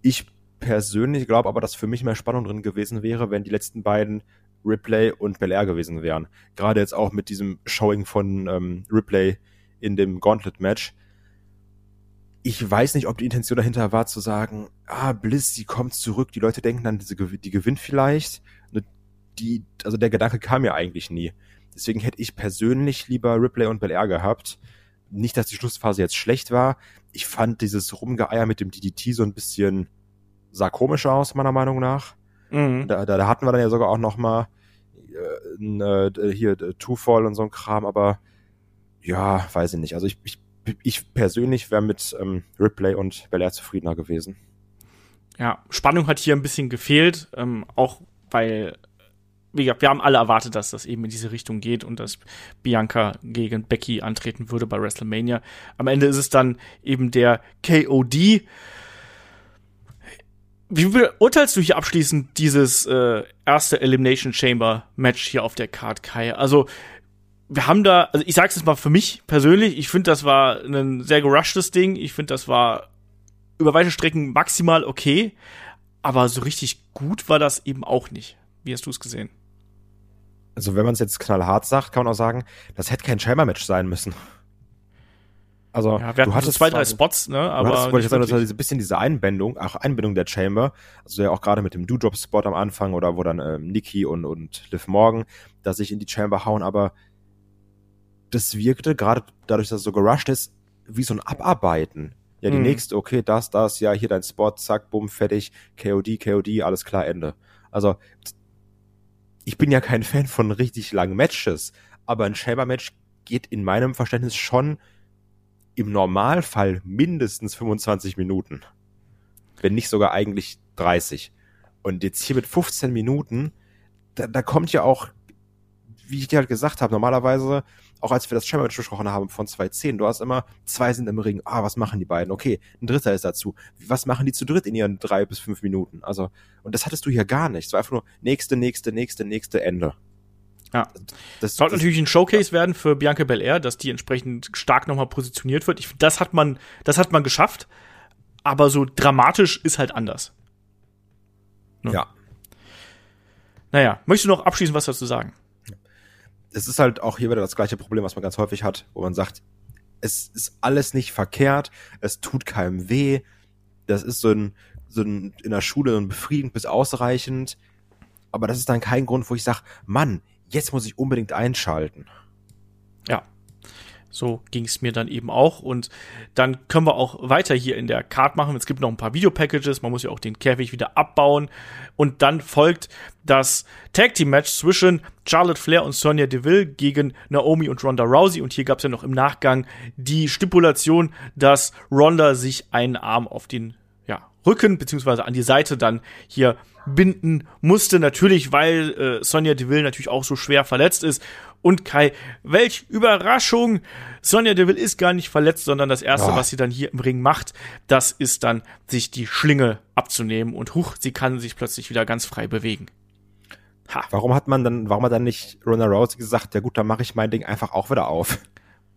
Ich persönlich glaube aber, dass für mich mehr Spannung drin gewesen wäre, wenn die letzten beiden Ripley und Belair gewesen wären. Gerade jetzt auch mit diesem Showing von ähm, Ripley in dem Gauntlet-Match. Ich weiß nicht, ob die Intention dahinter war zu sagen, ah, Bliss, die kommt zurück, die Leute denken dann, die gewinnt vielleicht. Ne, die, also der Gedanke kam ja eigentlich nie. Deswegen hätte ich persönlich lieber Ripley und Belair gehabt. Nicht, dass die Schlussphase jetzt schlecht war. Ich fand dieses Rumgeeier mit dem DDT so ein bisschen sah komisch aus, meiner Meinung nach. Mhm. Da, da, da, hatten wir dann ja sogar auch noch mal äh, äh, hier äh, Two-Fall und so ein Kram, aber ja, weiß ich nicht. Also ich, ich, ich persönlich wäre mit ähm, Ripley und Belair zufriedener gewesen. Ja, Spannung hat hier ein bisschen gefehlt, ähm, auch weil wie gesagt, wir haben alle erwartet, dass das eben in diese Richtung geht und dass Bianca gegen Becky antreten würde bei WrestleMania. Am Ende ist es dann eben der KOD. Wie beurteilst du hier abschließend dieses äh, erste Elimination Chamber Match hier auf der Card, Kai? Also, wir haben da, also ich sag's jetzt mal für mich persönlich, ich finde, das war ein sehr gerushtes Ding. Ich finde, das war über weite Strecken maximal okay, aber so richtig gut war das eben auch nicht. Wie hast du es gesehen? Also, wenn man es jetzt knallhart sagt, kann man auch sagen, das hätte kein Chamber-Match sein müssen. Also ja, wir du hattest zwei, drei Spots, ne? Aber du hattest, wollte ich sagen, das ein bisschen diese Einbindung, auch Einbindung der Chamber, also ja auch gerade mit dem Do-Drop-Spot am Anfang oder wo dann ähm, Nikki und, und Liv Morgan da sich in die Chamber hauen, aber das wirkte, gerade dadurch, dass es so gerusht ist, wie so ein Abarbeiten. Ja, die hm. nächste, okay, das, das, ja, hier dein Spot, zack, bumm, fertig, KOD, KOD, alles klar, Ende. Also, ich bin ja kein Fan von richtig langen Matches, aber ein Chamber-Match geht in meinem Verständnis schon im Normalfall mindestens 25 Minuten. Wenn nicht sogar eigentlich 30. Und jetzt hier mit 15 Minuten, da, da kommt ja auch, wie ich dir halt gesagt habe, normalerweise, auch als wir das Chamber besprochen haben von 2.10, du hast immer, zwei sind im Ring, ah, was machen die beiden? Okay, ein dritter ist dazu. Was machen die zu dritt in ihren drei bis fünf Minuten? Also, und das hattest du hier gar nicht. Es war einfach nur nächste, nächste, nächste, nächste, Ende. Ja. Das sollte natürlich ein Showcase ja. werden für Bianca Belair, dass die entsprechend stark nochmal positioniert wird. Ich, das hat man, das hat man geschafft, aber so dramatisch ist halt anders. Ne? Ja. Naja, möchtest du noch abschließend was dazu sagen? Es ist halt auch hier wieder das gleiche Problem, was man ganz häufig hat, wo man sagt, es ist alles nicht verkehrt, es tut keinem weh, das ist so ein, so ein in der Schule so ein befriedigend bis ausreichend, aber das ist dann kein Grund, wo ich sage, Mann, jetzt muss ich unbedingt einschalten. Ja. So ging es mir dann eben auch. Und dann können wir auch weiter hier in der Card machen. Es gibt noch ein paar Videopackages. Man muss ja auch den Käfig wieder abbauen. Und dann folgt das Tag Team Match zwischen Charlotte Flair und Sonya Deville gegen Naomi und Ronda Rousey. Und hier gab es ja noch im Nachgang die Stipulation, dass Ronda sich einen Arm auf den ja, Rücken beziehungsweise an die Seite dann hier binden musste. Natürlich, weil äh, Sonja Deville natürlich auch so schwer verletzt ist. Und Kai, welch Überraschung! Sonja Deville ist gar nicht verletzt, sondern das erste, oh. was sie dann hier im Ring macht, das ist dann, sich die Schlinge abzunehmen. Und huch, sie kann sich plötzlich wieder ganz frei bewegen. Ha. Warum hat man dann, warum hat dann nicht Ronda Rousey gesagt, ja gut, dann mache ich mein Ding einfach auch wieder auf?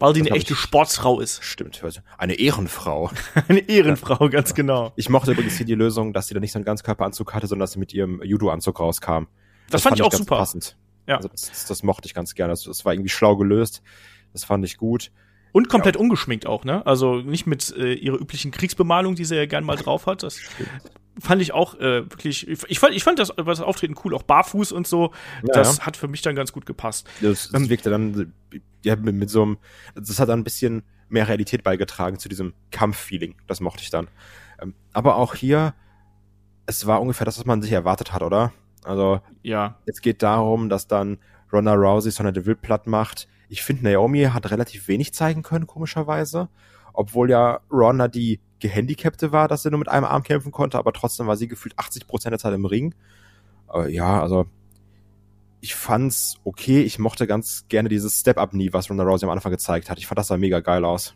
Weil die eine echte Sportsfrau ist. Stimmt, eine Ehrenfrau. eine Ehrenfrau, ganz genau. Ich mochte übrigens hier die Lösung, dass sie da nicht so einen Ganzkörperanzug hatte, sondern dass sie mit ihrem Judo-Anzug rauskam. Das, das fand, fand, ich auch super. Passend. Ja. Also das, das, mochte ich ganz gerne. Das, das war irgendwie schlau gelöst. Das fand ich gut. Und komplett ja. ungeschminkt auch, ne? Also nicht mit äh, ihrer üblichen Kriegsbemalung, die sie ja gern mal drauf hat. Das fand ich auch äh, wirklich. Ich fand, ich fand das, das Auftreten cool, auch barfuß und so. Ja, das ja. hat für mich dann ganz gut gepasst. Das, das ähm, wirkte dann ja, mit, mit so einem. Das hat dann ein bisschen mehr Realität beigetragen zu diesem Kampffeeling. Das mochte ich dann. Ähm, aber auch hier, es war ungefähr das, was man sich erwartet hat, oder? Also, ja. Es geht darum, dass dann Ronda Rousey Sonja Deville platt macht ich finde, Naomi hat relativ wenig zeigen können, komischerweise. Obwohl ja Ronda die Gehandicapte war, dass er nur mit einem Arm kämpfen konnte, aber trotzdem war sie gefühlt 80 Prozent der Zeit im Ring. Aber ja, also ich fand's okay. Ich mochte ganz gerne dieses Step-Up-Knee, was Ronda Rousey am Anfang gezeigt hat. Ich fand das sah mega geil aus.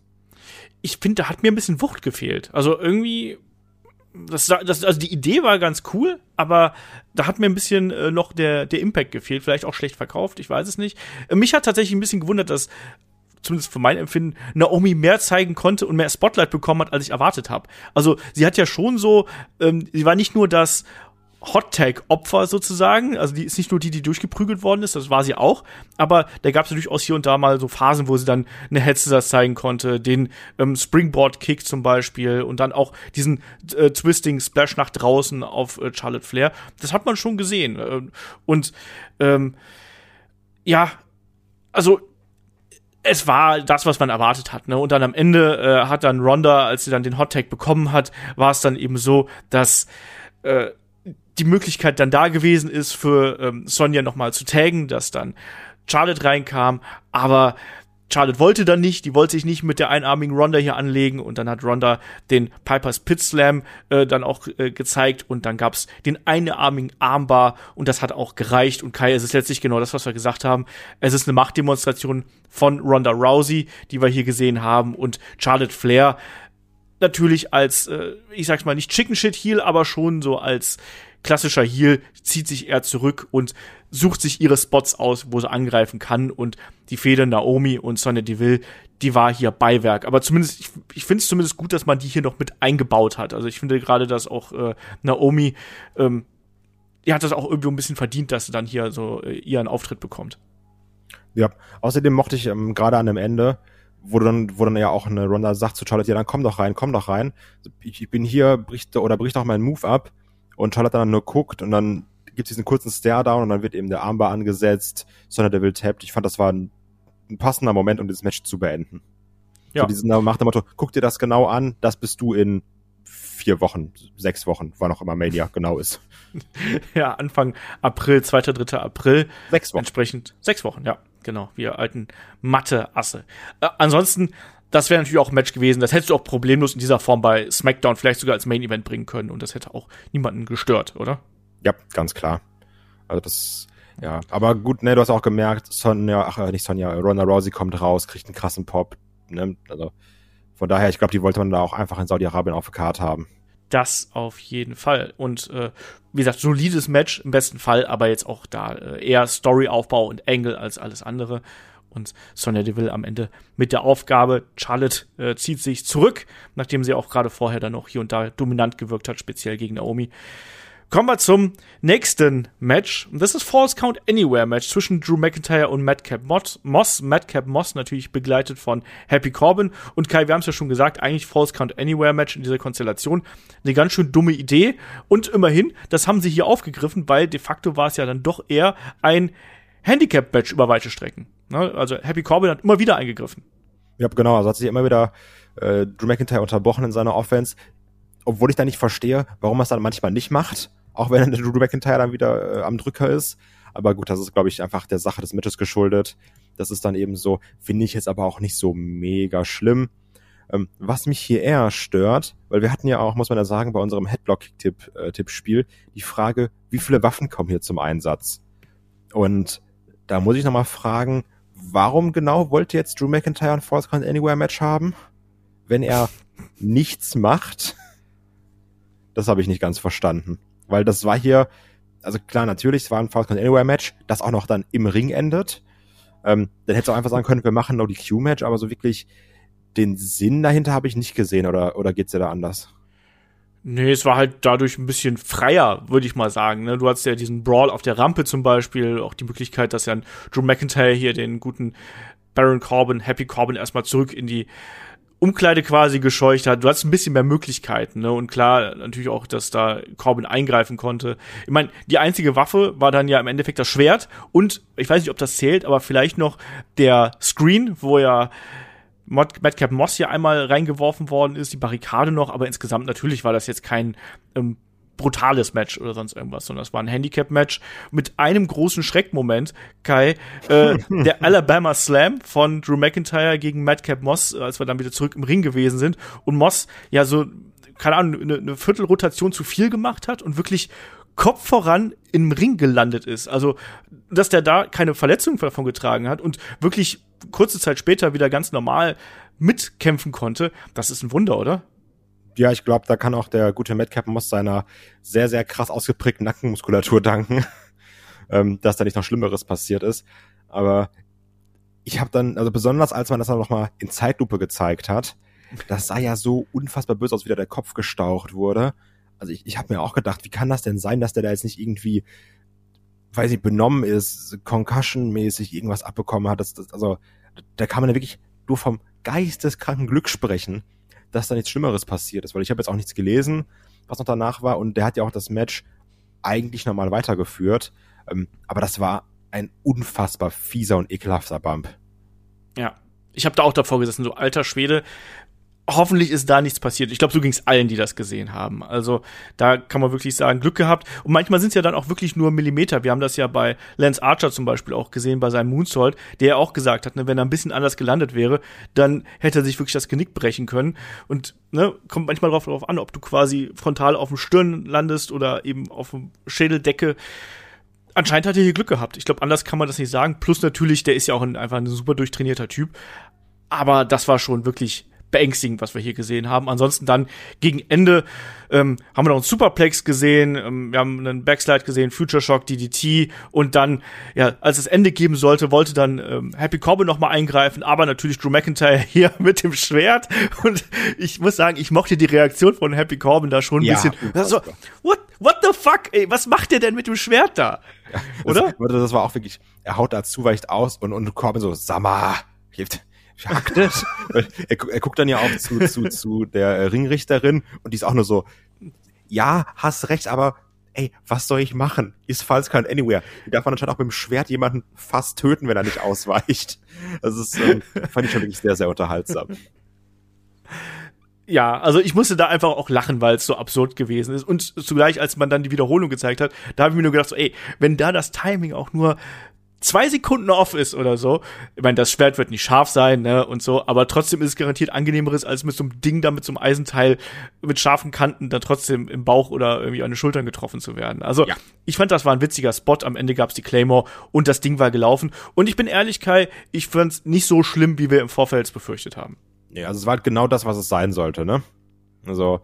Ich finde, da hat mir ein bisschen Wucht gefehlt. Also irgendwie das, das, also die Idee war ganz cool, aber da hat mir ein bisschen äh, noch der, der Impact gefehlt. Vielleicht auch schlecht verkauft, ich weiß es nicht. Äh, mich hat tatsächlich ein bisschen gewundert, dass zumindest für mein Empfinden, Naomi mehr zeigen konnte und mehr Spotlight bekommen hat, als ich erwartet habe. Also sie hat ja schon so, ähm, sie war nicht nur das Hot Tag Opfer sozusagen. Also die ist nicht nur die, die durchgeprügelt worden ist, das war sie auch. Aber da gab es durchaus hier und da mal so Phasen, wo sie dann eine Headset zeigen konnte, den ähm, Springboard Kick zum Beispiel und dann auch diesen äh, Twisting Splash nach draußen auf äh, Charlotte Flair. Das hat man schon gesehen. Äh, und ähm, ja, also es war das, was man erwartet hat. Ne? Und dann am Ende äh, hat dann Ronda, als sie dann den Hot Tag bekommen hat, war es dann eben so, dass äh, die Möglichkeit dann da gewesen ist, für ähm, Sonja nochmal zu taggen, dass dann Charlotte reinkam, aber Charlotte wollte dann nicht, die wollte sich nicht mit der einarmigen Ronda hier anlegen. Und dann hat Ronda den Pipers Pit Slam äh, dann auch äh, gezeigt. Und dann gab's den einarmigen Armbar. Und das hat auch gereicht. Und Kai, es ist letztlich genau das, was wir gesagt haben. Es ist eine Machtdemonstration von Ronda Rousey, die wir hier gesehen haben. Und Charlotte Flair natürlich als, äh, ich sag's mal nicht Chicken Shit Heel, aber schon so als klassischer Heel zieht sich eher zurück und sucht sich ihre Spots aus, wo sie angreifen kann und die Fehde Naomi und Sonya Deville, die war hier Beiwerk. Aber zumindest, ich, ich finde es zumindest gut, dass man die hier noch mit eingebaut hat. Also ich finde gerade, dass auch äh, Naomi, ähm, die hat das auch irgendwie ein bisschen verdient, dass sie dann hier so äh, ihren Auftritt bekommt. Ja, außerdem mochte ich ähm, gerade an dem Ende, wo dann, wo dann ja auch eine Ronda sagt zu Charlotte, ja, dann komm doch rein, komm doch rein. Ich, ich bin hier, bricht, oder bricht doch meinen Move ab und Charlotte dann nur guckt und dann gibt es diesen kurzen Stare-Down und dann wird eben der Armbar angesetzt, sondern der will tappt. Ich fand, das war ein, ein passender Moment, um dieses Match zu beenden. Ja. So diesen nach dem Motto, guck dir das genau an, das bist du in vier Wochen, sechs Wochen, wann auch immer Mania genau ist. ja, Anfang April, 2., 3. April. Sechs Wochen. Entsprechend sechs Wochen, ja, genau. Wir alten Mathe-Asse. Äh, ansonsten das wäre natürlich auch ein Match gewesen. Das hättest du auch problemlos in dieser Form bei SmackDown vielleicht sogar als Main Event bringen können und das hätte auch niemanden gestört, oder? Ja, ganz klar. Also das, ja, aber gut, ne, du hast auch gemerkt, Sonja, ach äh, nicht Sonja, Ronda Rousey kommt raus, kriegt einen krassen Pop, ne, also von daher, ich glaube, die wollte man da auch einfach in Saudi-Arabien auf der Karte haben. Das auf jeden Fall. Und äh, wie gesagt, solides Match im besten Fall, aber jetzt auch da äh, eher Storyaufbau und Angle als alles andere und Sonja Deville am Ende mit der Aufgabe. Charlotte äh, zieht sich zurück, nachdem sie auch gerade vorher dann noch hier und da dominant gewirkt hat, speziell gegen Naomi. Kommen wir zum nächsten Match. Das ist False Count Anywhere Match zwischen Drew McIntyre und Madcap Moss. Madcap Moss natürlich begleitet von Happy Corbin. Und Kai, wir haben es ja schon gesagt, eigentlich False Count Anywhere Match in dieser Konstellation. Eine ganz schön dumme Idee. Und immerhin, das haben sie hier aufgegriffen, weil de facto war es ja dann doch eher ein Handicap-Match über weite Strecken. Ne? Also Happy Corbin hat immer wieder eingegriffen. Ja, genau. Also hat sich immer wieder äh, Drew McIntyre unterbrochen in seiner Offense. Obwohl ich da nicht verstehe, warum er es dann manchmal nicht macht. Auch wenn Drew McIntyre dann wieder äh, am Drücker ist. Aber gut, das ist, glaube ich, einfach der Sache des Matches geschuldet. Das ist dann eben so, finde ich jetzt aber auch nicht so mega schlimm. Ähm, was mich hier eher stört, weil wir hatten ja auch, muss man ja sagen, bei unserem Headlock-Tipp-Spiel äh, die Frage, wie viele Waffen kommen hier zum Einsatz? Und da muss ich nochmal fragen, warum genau wollte jetzt Drew McIntyre ein False Count Anywhere Match haben, wenn er nichts macht? Das habe ich nicht ganz verstanden. Weil das war hier, also klar, natürlich, es war ein False Count Anywhere Match, das auch noch dann im Ring endet. Ähm, dann hätte es auch einfach sagen können, wir machen noch die Q-Match, aber so wirklich den Sinn dahinter habe ich nicht gesehen, oder, oder geht's dir da anders? Nee, es war halt dadurch ein bisschen freier, würde ich mal sagen. Ne? Du hattest ja diesen Brawl auf der Rampe zum Beispiel, auch die Möglichkeit, dass ja ein Drew McIntyre hier den guten Baron Corbin, Happy Corbin erstmal zurück in die Umkleide quasi gescheucht hat. Du hattest ein bisschen mehr Möglichkeiten, ne? Und klar, natürlich auch, dass da Corbin eingreifen konnte. Ich meine, die einzige Waffe war dann ja im Endeffekt das Schwert und ich weiß nicht, ob das zählt, aber vielleicht noch der Screen, wo ja Madcap Moss hier einmal reingeworfen worden ist, die Barrikade noch, aber insgesamt natürlich war das jetzt kein ähm, brutales Match oder sonst irgendwas, sondern das war ein Handicap-Match mit einem großen Schreckmoment, Kai, äh, der Alabama Slam von Drew McIntyre gegen Madcap Moss, als wir dann wieder zurück im Ring gewesen sind und Moss ja so, keine Ahnung, eine, eine Viertelrotation zu viel gemacht hat und wirklich Kopf voran im Ring gelandet ist. Also, dass der da keine Verletzung davon getragen hat und wirklich kurze Zeit später wieder ganz normal mitkämpfen konnte, das ist ein Wunder, oder? Ja, ich glaube, da kann auch der gute Madcap Moss seiner sehr, sehr krass ausgeprägten Nackenmuskulatur danken, ähm, dass da nicht noch Schlimmeres passiert ist. Aber ich habe dann, also besonders als man das dann noch mal in Zeitlupe gezeigt hat, das sah ja so unfassbar böse aus, wie da der Kopf gestaucht wurde. Also ich, ich habe mir auch gedacht, wie kann das denn sein, dass der da jetzt nicht irgendwie, weiß ich, benommen ist, Concussion-mäßig irgendwas abbekommen hat. Das, das, also da kann man ja wirklich nur vom geisteskranken Glück sprechen, dass da nichts Schlimmeres passiert ist, weil ich habe jetzt auch nichts gelesen, was noch danach war und der hat ja auch das Match eigentlich normal weitergeführt, ähm, aber das war ein unfassbar fieser und ekelhafter Bump. Ja, ich habe da auch davor gesessen, so alter Schwede, hoffentlich ist da nichts passiert. Ich glaube, so ging es allen, die das gesehen haben. Also da kann man wirklich sagen, Glück gehabt. Und manchmal sind es ja dann auch wirklich nur Millimeter. Wir haben das ja bei Lance Archer zum Beispiel auch gesehen, bei seinem Moonsault, der ja auch gesagt hat, ne, wenn er ein bisschen anders gelandet wäre, dann hätte er sich wirklich das Genick brechen können. Und ne, kommt manchmal darauf, darauf an, ob du quasi frontal auf dem Stirn landest oder eben auf dem Schädeldecke anscheinend hat er hier Glück gehabt. Ich glaube, anders kann man das nicht sagen. Plus natürlich, der ist ja auch ein, einfach ein super durchtrainierter Typ. Aber das war schon wirklich beängstigend, was wir hier gesehen haben. Ansonsten dann gegen Ende ähm, haben wir noch einen Superplex gesehen, ähm, wir haben einen Backslide gesehen, Future Shock, DDT und dann, ja, als es Ende geben sollte, wollte dann ähm, Happy Corbin noch mal eingreifen, aber natürlich Drew McIntyre hier mit dem Schwert und ich muss sagen, ich mochte die Reaktion von Happy Corbin da schon ein ja, bisschen. Also, what, what the fuck, ey, was macht der denn mit dem Schwert da? Ja, Oder? Das, das war auch wirklich, er haut da zu weit aus und, und Corbin so, Sammer, hilft Faktisch. er, er guckt dann ja auch zu, zu, zu der äh, Ringrichterin und die ist auch nur so, ja, hast recht, aber ey, was soll ich machen? Ist falls kein Anywhere. Die darf man anscheinend auch mit dem Schwert jemanden fast töten, wenn er nicht ausweicht. Das ist, ähm, fand ich schon wirklich sehr, sehr unterhaltsam. Ja, also ich musste da einfach auch lachen, weil es so absurd gewesen ist. Und zugleich, als man dann die Wiederholung gezeigt hat, da habe ich mir nur gedacht, so, ey, wenn da das Timing auch nur zwei Sekunden off ist oder so. Ich meine, das Schwert wird nicht scharf sein, ne, und so, aber trotzdem ist es garantiert angenehmeres, als mit so einem Ding da mit so einem Eisenteil mit scharfen Kanten dann trotzdem im Bauch oder irgendwie an den Schultern getroffen zu werden. Also, ja. ich fand, das war ein witziger Spot. Am Ende gab's die Claymore und das Ding war gelaufen. Und ich bin ehrlich, Kai, ich fand's nicht so schlimm, wie wir im Vorfeld befürchtet haben. Ja, also es war halt genau das, was es sein sollte, ne? Also,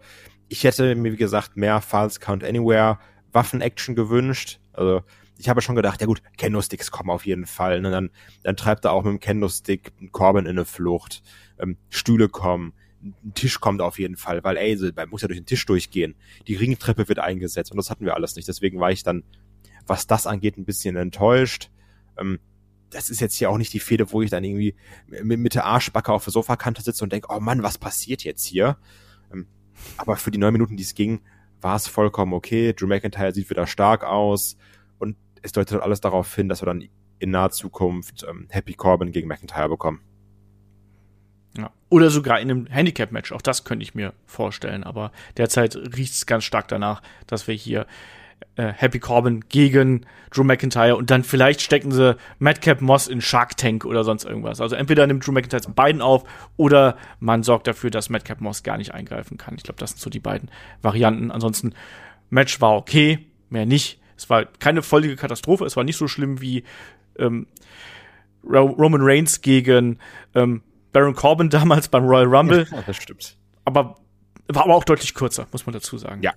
ich hätte mir, wie gesagt, mehr False Count Anywhere Waffen-Action gewünscht. Also, ich habe schon gedacht, ja gut, Kendo-Sticks kommen auf jeden Fall. Ne? Dann, dann treibt er auch mit dem Kendo-Stick Corbin in eine Flucht. Ähm, Stühle kommen. Ein Tisch kommt auf jeden Fall, weil ey, man muss ja durch den Tisch durchgehen. Die Ringtreppe wird eingesetzt und das hatten wir alles nicht. Deswegen war ich dann, was das angeht, ein bisschen enttäuscht. Ähm, das ist jetzt hier auch nicht die Fehde, wo ich dann irgendwie mit, mit der Arschbacke auf der Sofakante sitze und denke, oh Mann, was passiert jetzt hier? Ähm, aber für die neun Minuten, die es ging, war es vollkommen okay. Drew McIntyre sieht wieder stark aus es deutet alles darauf hin, dass wir dann in naher Zukunft ähm, Happy Corbin gegen McIntyre bekommen. Ja. Oder sogar in einem Handicap-Match. Auch das könnte ich mir vorstellen. Aber derzeit riecht es ganz stark danach, dass wir hier äh, Happy Corbin gegen Drew McIntyre und dann vielleicht stecken sie Madcap Moss in Shark Tank oder sonst irgendwas. Also entweder nimmt Drew McIntyre beiden auf oder man sorgt dafür, dass Madcap Moss gar nicht eingreifen kann. Ich glaube, das sind so die beiden Varianten. Ansonsten, Match war okay, mehr nicht. Es war keine völlige Katastrophe, es war nicht so schlimm wie ähm, Roman Reigns gegen ähm, Baron Corbin damals beim Royal Rumble. Ja, das stimmt. Aber war aber auch deutlich kürzer, muss man dazu sagen. Ja,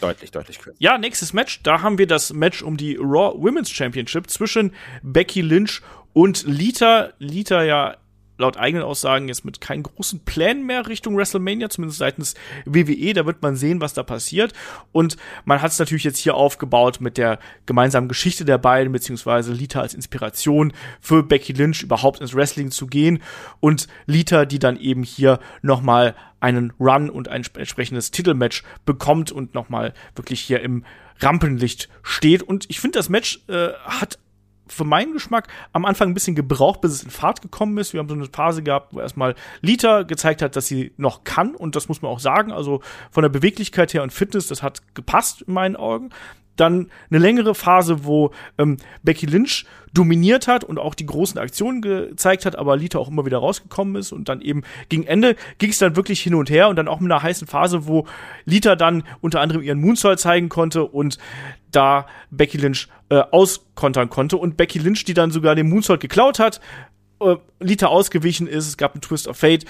deutlich, deutlich kürzer. Ja, nächstes Match, da haben wir das Match um die Raw Women's Championship zwischen Becky Lynch und Lita. Lita ja laut eigenen Aussagen jetzt mit keinen großen Plänen mehr Richtung WrestleMania, zumindest seitens WWE. Da wird man sehen, was da passiert. Und man hat es natürlich jetzt hier aufgebaut mit der gemeinsamen Geschichte der beiden, beziehungsweise Lita als Inspiration für Becky Lynch überhaupt ins Wrestling zu gehen. Und Lita, die dann eben hier nochmal einen Run und ein entsprechendes Titelmatch bekommt und nochmal wirklich hier im Rampenlicht steht. Und ich finde, das Match äh, hat für meinen Geschmack am Anfang ein bisschen gebraucht, bis es in Fahrt gekommen ist. Wir haben so eine Phase gehabt, wo erstmal Lita gezeigt hat, dass sie noch kann und das muss man auch sagen. Also von der Beweglichkeit her und Fitness, das hat gepasst in meinen Augen dann eine längere Phase, wo ähm, Becky Lynch dominiert hat und auch die großen Aktionen gezeigt hat, aber Lita auch immer wieder rausgekommen ist und dann eben gegen Ende ging es dann wirklich hin und her und dann auch mit einer heißen Phase, wo Lita dann unter anderem ihren Moonsault zeigen konnte und da Becky Lynch äh, auskontern konnte und Becky Lynch, die dann sogar den Moonsault geklaut hat, äh, Lita ausgewichen ist, es gab einen Twist of Fate.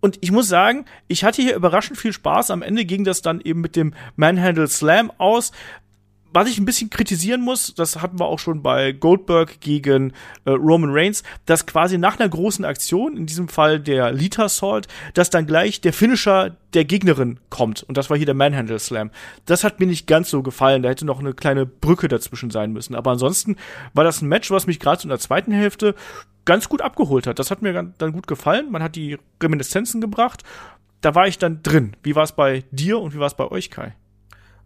Und ich muss sagen, ich hatte hier überraschend viel Spaß. Am Ende ging das dann eben mit dem Manhandle Slam aus was ich ein bisschen kritisieren muss, das hatten wir auch schon bei Goldberg gegen äh, Roman Reigns, dass quasi nach einer großen Aktion, in diesem Fall der Lita Salt, dass dann gleich der Finisher der Gegnerin kommt. Und das war hier der Manhandle Slam. Das hat mir nicht ganz so gefallen. Da hätte noch eine kleine Brücke dazwischen sein müssen. Aber ansonsten war das ein Match, was mich gerade in der zweiten Hälfte ganz gut abgeholt hat. Das hat mir dann gut gefallen. Man hat die Reminiszenzen gebracht. Da war ich dann drin. Wie war es bei dir und wie war es bei euch, Kai?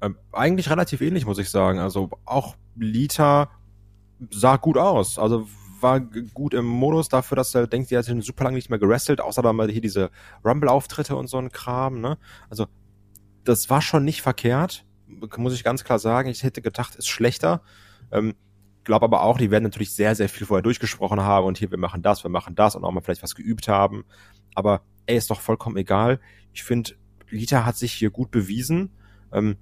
Ähm, eigentlich relativ ähnlich, muss ich sagen. Also auch Lita sah gut aus. Also war gut im Modus dafür, dass er denkt, sie hat super lange nicht mehr gerestelt, außer dann mal hier diese Rumble-Auftritte und so ein Kram, ne? Also, das war schon nicht verkehrt, muss ich ganz klar sagen. Ich hätte gedacht, ist schlechter. Ähm, glaube aber auch, die werden natürlich sehr, sehr viel vorher durchgesprochen haben und hier, wir machen das, wir machen das und auch mal vielleicht was geübt haben. Aber ey, ist doch vollkommen egal. Ich finde, Lita hat sich hier gut bewiesen. Ähm,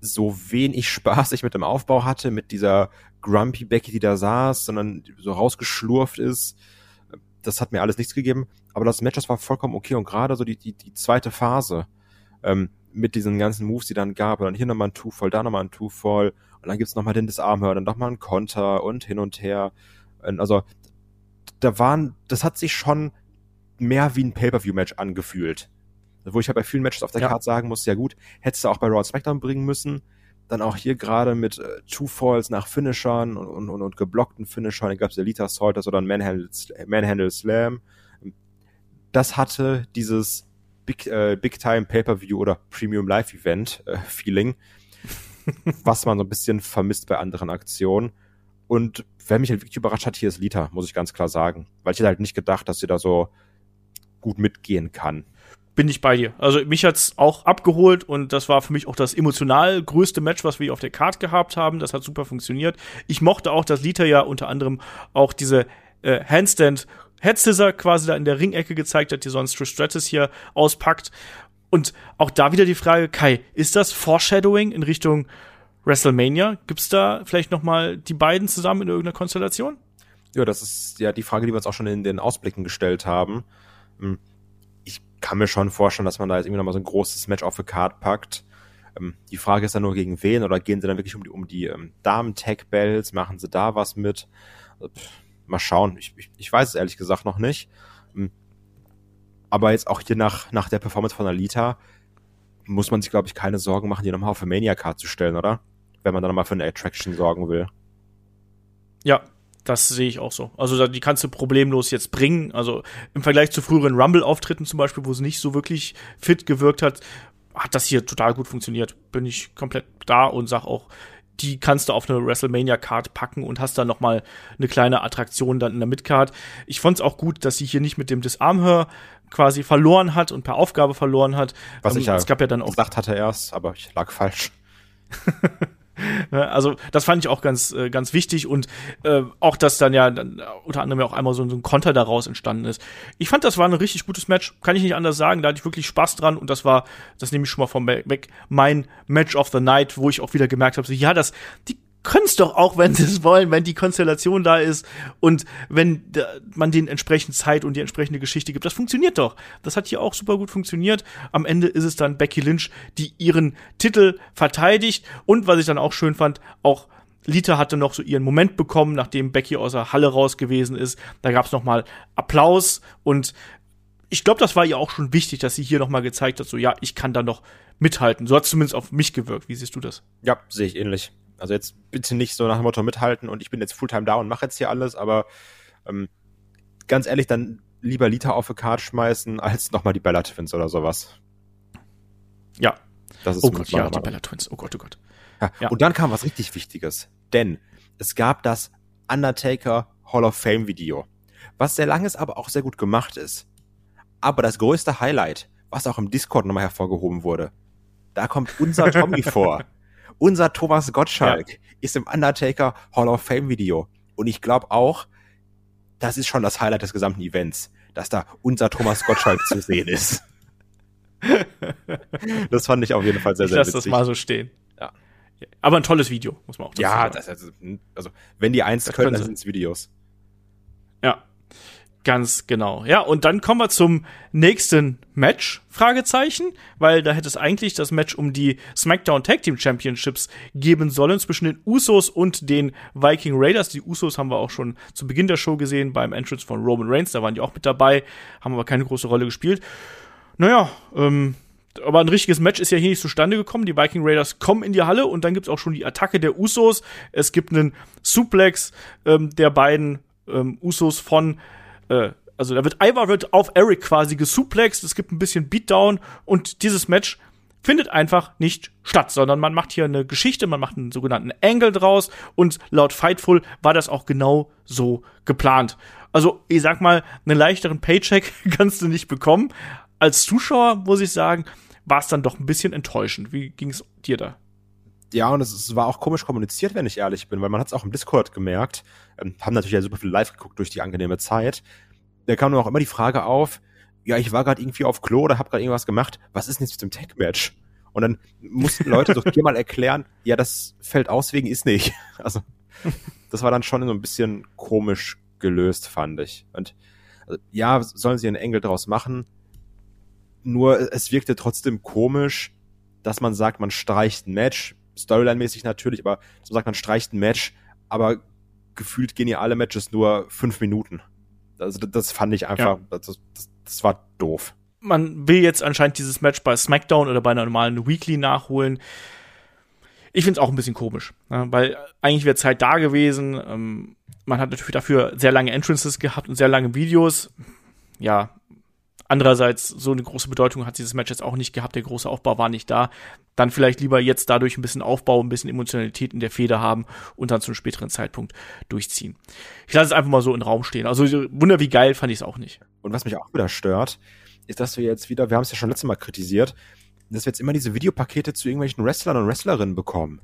so wenig Spaß ich mit dem Aufbau hatte, mit dieser Grumpy Becky, die da saß, sondern so rausgeschlurft ist. Das hat mir alles nichts gegeben. Aber das Match, das war vollkommen okay. Und gerade so die, die, die zweite Phase ähm, mit diesen ganzen Moves, die dann gab, und dann hier nochmal ein Two-Fall, da nochmal ein Two-Fall, und dann gibt's nochmal den Disarmhör, dann nochmal ein Konter und hin und her. Und also, da waren, das hat sich schon mehr wie ein Pay-Per-View-Match angefühlt. Wo ich ja bei vielen Matches auf der ja. Karte sagen muss, ja gut, hättest du auch bei Raw SmackDown bringen müssen. Dann auch hier gerade mit äh, Two Falls nach Finishern und, und, und, und geblockten Finishern. Da gab es Elite Assault oder ein Manhandle, Manhandle Slam. Das hatte dieses Big, äh, Big Time Pay-Per-View oder Premium Live Event äh, Feeling, was man so ein bisschen vermisst bei anderen Aktionen. Und wer mich halt wirklich überrascht hat, hier ist Lita, muss ich ganz klar sagen. Weil ich hätte halt nicht gedacht, dass sie da so gut mitgehen kann bin ich bei dir. Also mich hat's auch abgeholt und das war für mich auch das emotional größte Match, was wir auf der Card gehabt haben. Das hat super funktioniert. Ich mochte auch, dass Lita ja unter anderem auch diese äh, Handstand Head Scissor quasi da in der Ringecke gezeigt hat, die sonst Trish Stratus hier auspackt. Und auch da wieder die Frage, Kai, ist das Foreshadowing in Richtung WrestleMania? Gibt's da vielleicht noch die beiden zusammen in irgendeiner Konstellation? Ja, das ist ja die Frage, die wir uns auch schon in den Ausblicken gestellt haben. Hm kann mir schon vorstellen, dass man da jetzt irgendwie nochmal so ein großes Match auf the Card packt. Ähm, die Frage ist dann nur gegen wen oder gehen sie dann wirklich um die, um die ähm, Damen-Tag-Bells, machen sie da was mit? Also, pff, mal schauen. Ich, ich, ich weiß es ehrlich gesagt noch nicht. Ähm, aber jetzt auch hier nach, nach der Performance von Alita muss man sich, glaube ich, keine Sorgen machen, die nochmal auf eine Mania-Card zu stellen, oder? Wenn man dann nochmal für eine Attraction sorgen will. Ja, das sehe ich auch so. Also die kannst du problemlos jetzt bringen. Also im Vergleich zu früheren Rumble-Auftritten zum Beispiel, wo es nicht so wirklich fit gewirkt hat, hat das hier total gut funktioniert. Bin ich komplett da und sag auch, die kannst du auf eine WrestleMania-Card packen und hast dann noch mal eine kleine Attraktion dann in der Midcard. Ich fand es auch gut, dass sie hier nicht mit dem Disarmhör quasi verloren hat und per Aufgabe verloren hat. Was ähm, ich ja es gab ja dann auch gesagt hatte erst, aber ich lag falsch. Ne, also das fand ich auch ganz, äh, ganz wichtig und äh, auch, dass dann ja dann, unter anderem ja auch einmal so, ein Konter daraus entstanden ist. Ich fand, das war ein richtig gutes Match, kann ich nicht anders sagen. Da hatte ich wirklich Spaß dran und das war, das nehme ich schon mal vom weg, mein Match of the Night, wo ich auch wieder gemerkt habe, so, ja, das, die können es doch auch, wenn sie es wollen, wenn die Konstellation da ist und wenn man den entsprechend Zeit und die entsprechende Geschichte gibt. Das funktioniert doch. Das hat hier auch super gut funktioniert. Am Ende ist es dann Becky Lynch, die ihren Titel verteidigt und was ich dann auch schön fand, auch Lita hatte noch so ihren Moment bekommen, nachdem Becky aus der Halle raus gewesen ist. Da gab es noch mal Applaus und ich glaube, das war ihr auch schon wichtig, dass sie hier noch mal gezeigt hat, so ja, ich kann da noch mithalten. So hat es zumindest auf mich gewirkt. Wie siehst du das? Ja, sehe ich ähnlich. Also jetzt bitte nicht so nach dem Motto mithalten und ich bin jetzt Fulltime da und mache jetzt hier alles, aber ähm, ganz ehrlich, dann lieber Liter auf eine Card schmeißen, als nochmal die Bella Twins oder sowas. Ja. Das ist oh Gott, ja, die Bella Twins. Oh Gott, oh Gott. Ja. ja. Und dann kam was richtig Wichtiges, denn es gab das Undertaker Hall of Fame Video. Was sehr lang ist, aber auch sehr gut gemacht ist. Aber das größte Highlight, was auch im Discord nochmal hervorgehoben wurde, da kommt unser Tommy vor. Unser Thomas Gottschalk ja. ist im Undertaker Hall of Fame Video. Und ich glaube auch, das ist schon das Highlight des gesamten Events, dass da unser Thomas Gottschalk zu sehen ist. das fand ich auf jeden Fall sehr, sehr ich lass witzig. das mal so stehen. Ja. Aber ein tolles Video, muss man auch dazu ja, sagen. Ja, also, also, wenn die eins das können, dann sind es Videos. Ja. Ganz genau. Ja, und dann kommen wir zum nächsten Match, Fragezeichen, weil da hätte es eigentlich das Match um die SmackDown Tag Team Championships geben sollen zwischen den Usos und den Viking Raiders. Die Usos haben wir auch schon zu Beginn der Show gesehen beim Entrance von Roman Reigns, da waren die auch mit dabei, haben aber keine große Rolle gespielt. Naja, ähm, aber ein richtiges Match ist ja hier nicht zustande gekommen. Die Viking Raiders kommen in die Halle und dann gibt's auch schon die Attacke der Usos. Es gibt einen Suplex ähm, der beiden ähm, Usos von äh, also da wird Ivar wird auf Eric quasi gesuplext, es gibt ein bisschen Beatdown und dieses Match findet einfach nicht statt, sondern man macht hier eine Geschichte, man macht einen sogenannten Angle draus und laut Fightful war das auch genau so geplant. Also, ich sag mal, einen leichteren Paycheck kannst du nicht bekommen. Als Zuschauer muss ich sagen, war es dann doch ein bisschen enttäuschend. Wie ging es dir da? Ja, und es, war auch komisch kommuniziert, wenn ich ehrlich bin, weil man hat es auch im Discord gemerkt. Ähm, haben natürlich ja super viel live geguckt durch die angenehme Zeit. Da kam nur auch immer die Frage auf, ja, ich war gerade irgendwie auf Klo oder hab gerade irgendwas gemacht. Was ist denn jetzt mit dem Tech-Match? Und dann mussten Leute so viermal erklären, ja, das fällt aus wegen ist nicht. Also, das war dann schon so ein bisschen komisch gelöst, fand ich. Und also, ja, sollen sie einen Engel draus machen. Nur es wirkte trotzdem komisch, dass man sagt, man streicht ein Match, Storyline-mäßig natürlich, aber so sagt man, streicht ein Match, aber gefühlt gehen ja alle Matches nur fünf Minuten. Also das fand ich einfach, ja. das, das, das war doof. Man will jetzt anscheinend dieses Match bei SmackDown oder bei einer normalen Weekly nachholen. Ich finde es auch ein bisschen komisch, ne? weil eigentlich wäre Zeit da gewesen. Ähm, man hat natürlich dafür sehr lange Entrances gehabt und sehr lange Videos. Ja, Andererseits, so eine große Bedeutung hat dieses Match jetzt auch nicht gehabt. Der große Aufbau war nicht da. Dann vielleicht lieber jetzt dadurch ein bisschen Aufbau, ein bisschen Emotionalität in der Feder haben und dann zum späteren Zeitpunkt durchziehen. Ich lasse es einfach mal so in den Raum stehen. Also wunder wie geil fand ich es auch nicht. Und was mich auch wieder stört, ist, dass wir jetzt wieder, wir haben es ja schon letztes Mal kritisiert, dass wir jetzt immer diese Videopakete zu irgendwelchen Wrestlern und Wrestlerinnen bekommen.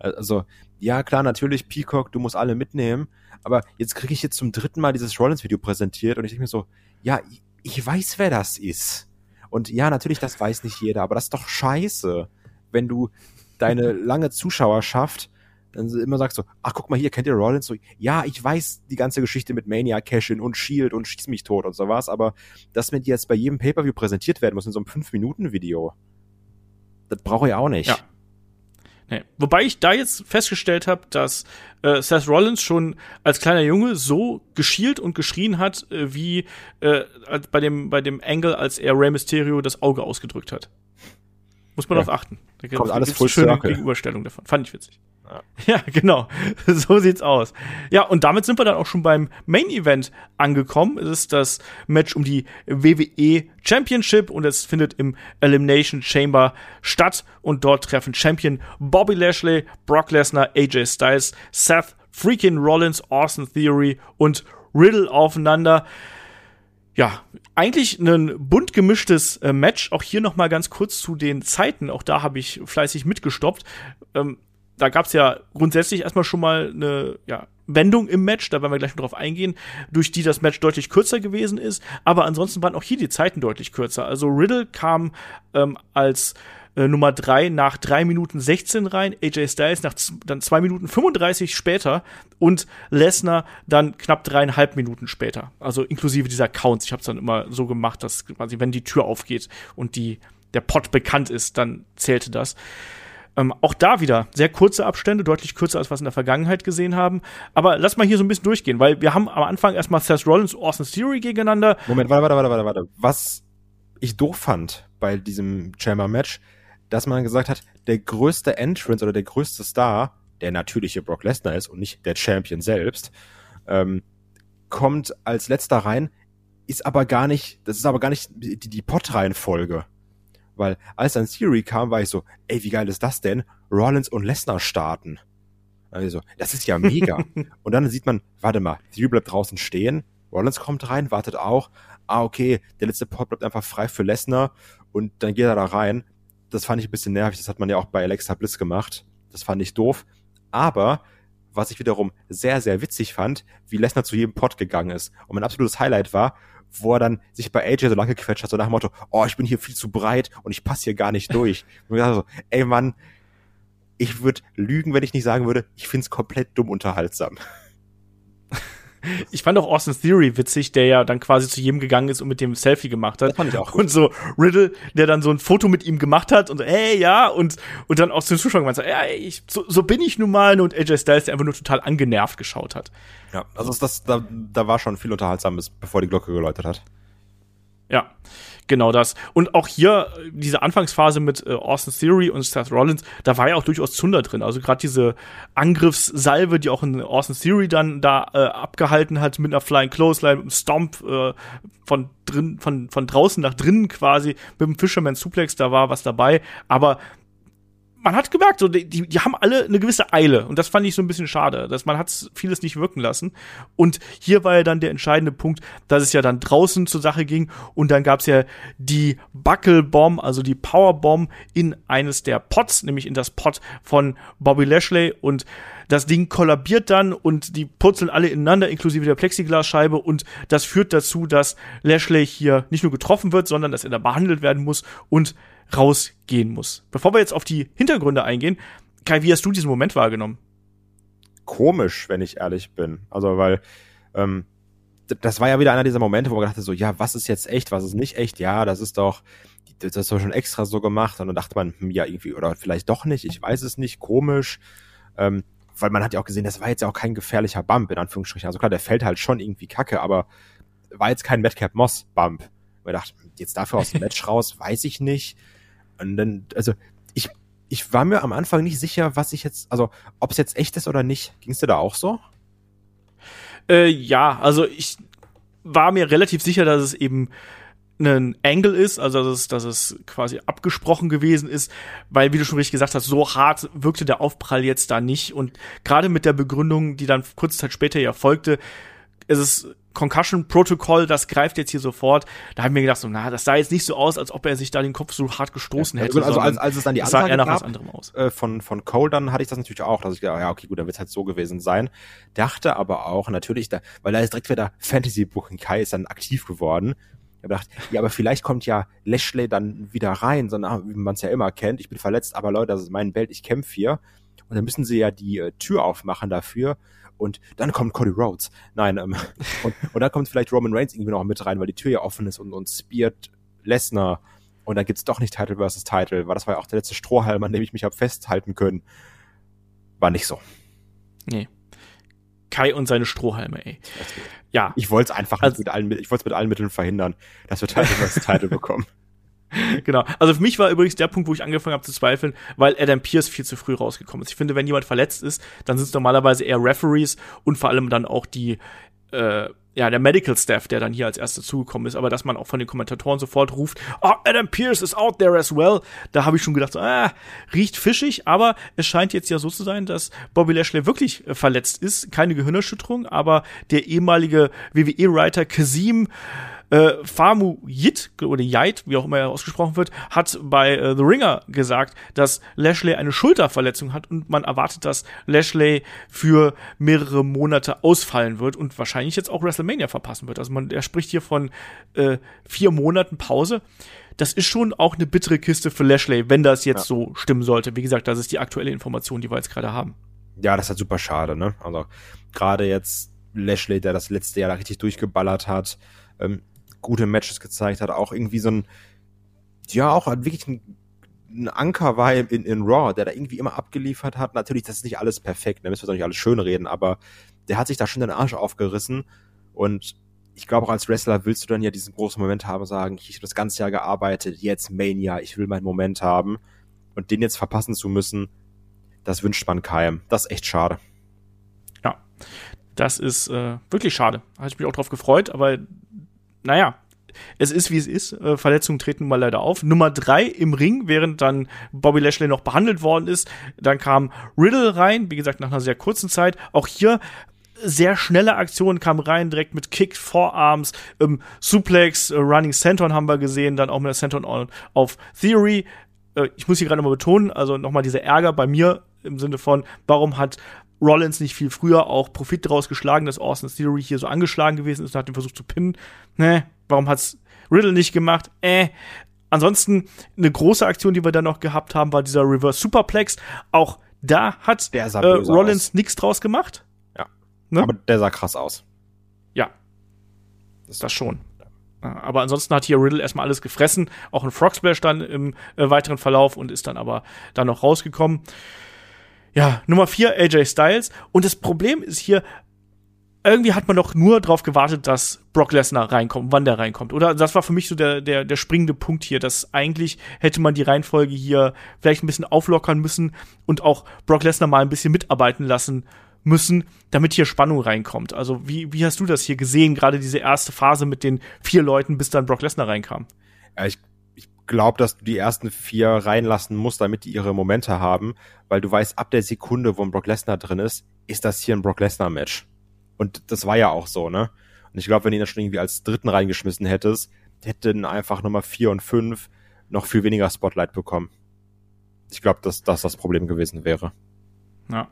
Also, ja, klar, natürlich, Peacock, du musst alle mitnehmen, aber jetzt kriege ich jetzt zum dritten Mal dieses Rollins-Video präsentiert und ich denke mir so, ja, ich weiß, wer das ist. Und ja, natürlich, das weiß nicht jeder, aber das ist doch scheiße, wenn du deine lange Zuschauerschaft dann immer sagst so, ach guck mal hier, kennt ihr Rollins? So, ja, ich weiß die ganze Geschichte mit Mania Cashin und Shield und Schieß mich tot und sowas, aber dass mir die jetzt bei jedem Pay-Per-View präsentiert werden muss in so einem 5-Minuten-Video, das brauche ich auch nicht. Ja. Nee. Wobei ich da jetzt festgestellt habe, dass äh, Seth Rollins schon als kleiner Junge so geschielt und geschrien hat, äh, wie äh, bei dem bei dem Angle, als er Rey Mysterio das Auge ausgedrückt hat. Muss man ja. darauf achten. Da Kommt alles voll schöne. Gegenüberstellung davon. Fand ich witzig. Ja. genau. So sieht's aus. Ja, und damit sind wir dann auch schon beim Main Event angekommen. Es ist das Match um die WWE Championship und es findet im Elimination Chamber statt und dort treffen Champion Bobby Lashley, Brock Lesnar, AJ Styles, Seth freaking Rollins, Austin Theory und Riddle aufeinander. Ja, eigentlich ein bunt gemischtes äh, Match. Auch hier noch mal ganz kurz zu den Zeiten. Auch da habe ich fleißig mitgestoppt. Ähm, da gab es ja grundsätzlich erstmal schon mal eine ja, Wendung im Match, da werden wir gleich noch drauf eingehen, durch die das Match deutlich kürzer gewesen ist. Aber ansonsten waren auch hier die Zeiten deutlich kürzer. Also Riddle kam ähm, als äh, Nummer 3 nach 3 Minuten 16 rein, AJ Styles nach dann 2 Minuten 35 später und Lesnar dann knapp dreieinhalb Minuten später. Also inklusive dieser Counts. Ich habe es dann immer so gemacht, dass quasi, wenn die Tür aufgeht und die, der Pot bekannt ist, dann zählte das. Ähm, auch da wieder sehr kurze Abstände, deutlich kürzer als wir es in der Vergangenheit gesehen haben. Aber lass mal hier so ein bisschen durchgehen, weil wir haben am Anfang erstmal Seth Rollins und Austin Theory gegeneinander. Moment, warte, warte, warte, warte, warte. Was ich doof fand bei diesem Chamber-Match, dass man gesagt hat, der größte Entrance oder der größte Star, der natürliche Brock Lesnar ist und nicht der Champion selbst, ähm, kommt als letzter rein, ist aber gar nicht, das ist aber gar nicht die, die Pot-Reihenfolge. Weil als dann Theory kam, war ich so, ey, wie geil ist das denn? Rollins und Lesnar starten. Also, das ist ja mega. und dann sieht man, warte mal, Theory bleibt draußen stehen, Rollins kommt rein, wartet auch. Ah, okay, der letzte Pot bleibt einfach frei für Lesnar und dann geht er da rein. Das fand ich ein bisschen nervig, das hat man ja auch bei Alexa Bliss gemacht. Das fand ich doof. Aber was ich wiederum sehr, sehr witzig fand, wie Lesnar zu jedem Pot gegangen ist. Und mein absolutes Highlight war, wo er dann sich bei AJ so lange gequetscht hat, so nach dem Motto, oh, ich bin hier viel zu breit und ich passe hier gar nicht durch. Und ich dachte so, ey Mann, ich würde lügen, wenn ich nicht sagen würde, ich find's komplett dumm unterhaltsam. Ich fand auch Austin Theory witzig, der ja dann quasi zu jedem gegangen ist und mit dem Selfie gemacht hat. Das fand ich auch. Gut. Und so Riddle, der dann so ein Foto mit ihm gemacht hat und so, ey, ja, und, und dann auch zu den Zuschauern gemeint hat, ja, ich, so, so bin ich nun mal, und AJ Styles, der einfach nur total angenervt geschaut hat. Ja, also das, da, da war schon viel Unterhaltsames, bevor die Glocke geläutet hat. Ja, genau das. Und auch hier, diese Anfangsphase mit äh, Austin Theory und Seth Rollins, da war ja auch durchaus Zunder drin. Also gerade diese Angriffssalve, die auch in Austin Theory dann da äh, abgehalten hat mit einer Flying Clothesline, mit einem Stomp äh, von drin, von, von draußen nach drinnen quasi, mit dem Fisherman Suplex, da war was dabei. Aber man hat gemerkt, so, die, die haben alle eine gewisse Eile. Und das fand ich so ein bisschen schade, dass man hat vieles nicht wirken lassen. Und hier war ja dann der entscheidende Punkt, dass es ja dann draußen zur Sache ging. Und dann gab's ja die Buckle-Bomb, also die Powerbomb in eines der Pots, nämlich in das Pot von Bobby Lashley. Und das Ding kollabiert dann und die purzeln alle ineinander, inklusive der Plexiglasscheibe. Und das führt dazu, dass Lashley hier nicht nur getroffen wird, sondern dass er da behandelt werden muss und rausgehen muss. Bevor wir jetzt auf die Hintergründe eingehen, Kai, wie hast du diesen Moment wahrgenommen? Komisch, wenn ich ehrlich bin. Also, weil ähm, das war ja wieder einer dieser Momente, wo man dachte so, ja, was ist jetzt echt, was ist nicht echt? Ja, das ist doch, das ist doch schon extra so gemacht. Und dann dachte man, hm, ja, irgendwie, oder vielleicht doch nicht, ich weiß es nicht, komisch. Ähm, weil man hat ja auch gesehen, das war jetzt ja auch kein gefährlicher Bump, in Anführungsstrichen. Also klar, der fällt halt schon irgendwie kacke, aber war jetzt kein Madcap Moss Bump. Man dachte, jetzt dafür aus dem Match raus, weiß ich nicht. Und dann, also ich, ich war mir am Anfang nicht sicher, was ich jetzt, also ob es jetzt echt ist oder nicht. Ging es dir da auch so? Äh, ja, also ich war mir relativ sicher, dass es eben ein Angle ist, also dass es, dass es quasi abgesprochen gewesen ist, weil, wie du schon richtig gesagt hast, so hart wirkte der Aufprall jetzt da nicht. Und gerade mit der Begründung, die dann kurze Zeit später ja folgte, ist es Concussion Protocol, das greift jetzt hier sofort. Da haben wir gedacht, so, na, das sah jetzt nicht so aus, als ob er sich da den Kopf so hart gestoßen ja, hätte. Also als, als es dann die Ansage gab, was anderem aus. Äh, von, von Cole, dann hatte ich das natürlich auch, dass ich gedacht, ja, okay, gut, dann wird es halt so gewesen sein. Dachte aber auch, natürlich, da, weil da ist direkt wieder Fantasy Booking Kai ist dann aktiv geworden. Ich habe gedacht, ja, aber vielleicht kommt ja Lashley dann wieder rein, sondern wie man es ja immer kennt, ich bin verletzt, aber Leute, das ist mein Belt, ich kämpfe hier. Und dann müssen sie ja die äh, Tür aufmachen dafür und dann kommt Cody Rhodes. Nein, ähm, und, und dann kommt vielleicht Roman Reigns irgendwie noch mit rein, weil die Tür ja offen ist und, und speart Lesnar und dann gibt's doch nicht Title versus Title, weil das war ja auch der letzte Strohhalm, an dem ich mich habe festhalten können. War nicht so. Nee. Kai und seine Strohhalme, ey. Ja. Ich wollte es einfach also, mit allen, ich wollte mit allen Mitteln verhindern, dass wir Title versus Title bekommen. genau. Also für mich war übrigens der Punkt, wo ich angefangen habe zu zweifeln, weil Adam Pierce viel zu früh rausgekommen ist. Ich finde, wenn jemand verletzt ist, dann sind es normalerweise eher Referees und vor allem dann auch die äh, ja, der Medical Staff, der dann hier als erster zugekommen ist, aber dass man auch von den Kommentatoren sofort ruft, oh, Adam Pierce is out there as well. Da habe ich schon gedacht, so, ah, riecht fischig, aber es scheint jetzt ja so zu sein, dass Bobby Lashley wirklich äh, verletzt ist. Keine Gehirnerschütterung, aber der ehemalige WWE-Writer Kazim äh, Famu Yit oder Yait, wie auch immer er ausgesprochen wird, hat bei äh, The Ringer gesagt, dass Lashley eine Schulterverletzung hat und man erwartet, dass Lashley für mehrere Monate ausfallen wird und wahrscheinlich jetzt auch WrestleMania verpassen wird. Also man, er spricht hier von äh, vier Monaten Pause. Das ist schon auch eine bittere Kiste für Lashley, wenn das jetzt ja. so stimmen sollte. Wie gesagt, das ist die aktuelle Information, die wir jetzt gerade haben. Ja, das ist halt super schade, ne? Also gerade jetzt Lashley, der das letzte Jahr da richtig durchgeballert hat, ähm, gute Matches gezeigt hat, auch irgendwie so ein, ja, auch wirklich ein, ein Anker war in, in Raw, der da irgendwie immer abgeliefert hat. Natürlich, das ist nicht alles perfekt, da müssen wir doch nicht alles schön reden, aber der hat sich da schon den Arsch aufgerissen und ich glaube auch als Wrestler willst du dann ja diesen großen Moment haben, sagen, ich habe das ganze Jahr gearbeitet, jetzt Mania, ich will meinen Moment haben und den jetzt verpassen zu müssen, das wünscht man keinem. Das ist echt schade. Ja, das ist äh, wirklich schade. Habe ich mich auch drauf gefreut, aber naja, es ist wie es ist. Äh, Verletzungen treten mal leider auf. Nummer drei im Ring, während dann Bobby Lashley noch behandelt worden ist. Dann kam Riddle rein, wie gesagt, nach einer sehr kurzen Zeit. Auch hier sehr schnelle Aktionen kam rein, direkt mit Kick, Vorarms, ähm, Suplex, äh, Running Senton haben wir gesehen, dann auch mit der Senton on, auf Theory. Äh, ich muss hier gerade mal betonen, also nochmal dieser Ärger bei mir im Sinne von, warum hat Rollins nicht viel früher auch Profit daraus geschlagen, dass Austin Theory hier so angeschlagen gewesen ist und hat den versucht zu pinnen. Ne, warum hat's Riddle nicht gemacht? Äh. Ansonsten eine große Aktion, die wir dann noch gehabt haben, war dieser Reverse Superplex. Auch da hat äh, Rollins nichts draus gemacht. Ja. Ne? Aber der sah krass aus. Ja. Das, das schon. Aber ansonsten hat hier Riddle erstmal alles gefressen, auch ein Frog Splash dann im äh, weiteren Verlauf und ist dann aber dann noch rausgekommen. Ja, Nummer vier AJ Styles. Und das Problem ist hier, irgendwie hat man doch nur darauf gewartet, dass Brock Lesnar reinkommt, wann der reinkommt. Oder das war für mich so der, der, der springende Punkt hier, dass eigentlich hätte man die Reihenfolge hier vielleicht ein bisschen auflockern müssen und auch Brock Lesnar mal ein bisschen mitarbeiten lassen müssen, damit hier Spannung reinkommt. Also wie, wie hast du das hier gesehen, gerade diese erste Phase mit den vier Leuten, bis dann Brock Lesnar reinkam? Ja, ich glaube, dass du die ersten vier reinlassen musst, damit die ihre Momente haben, weil du weißt, ab der Sekunde, wo ein Brock Lesnar drin ist, ist das hier ein Brock Lesnar Match. Und das war ja auch so, ne? Und ich glaube, wenn du ihn dann schon irgendwie als dritten reingeschmissen hättest, hätten einfach Nummer vier und fünf noch viel weniger Spotlight bekommen. Ich glaube, dass das das Problem gewesen wäre. Ja.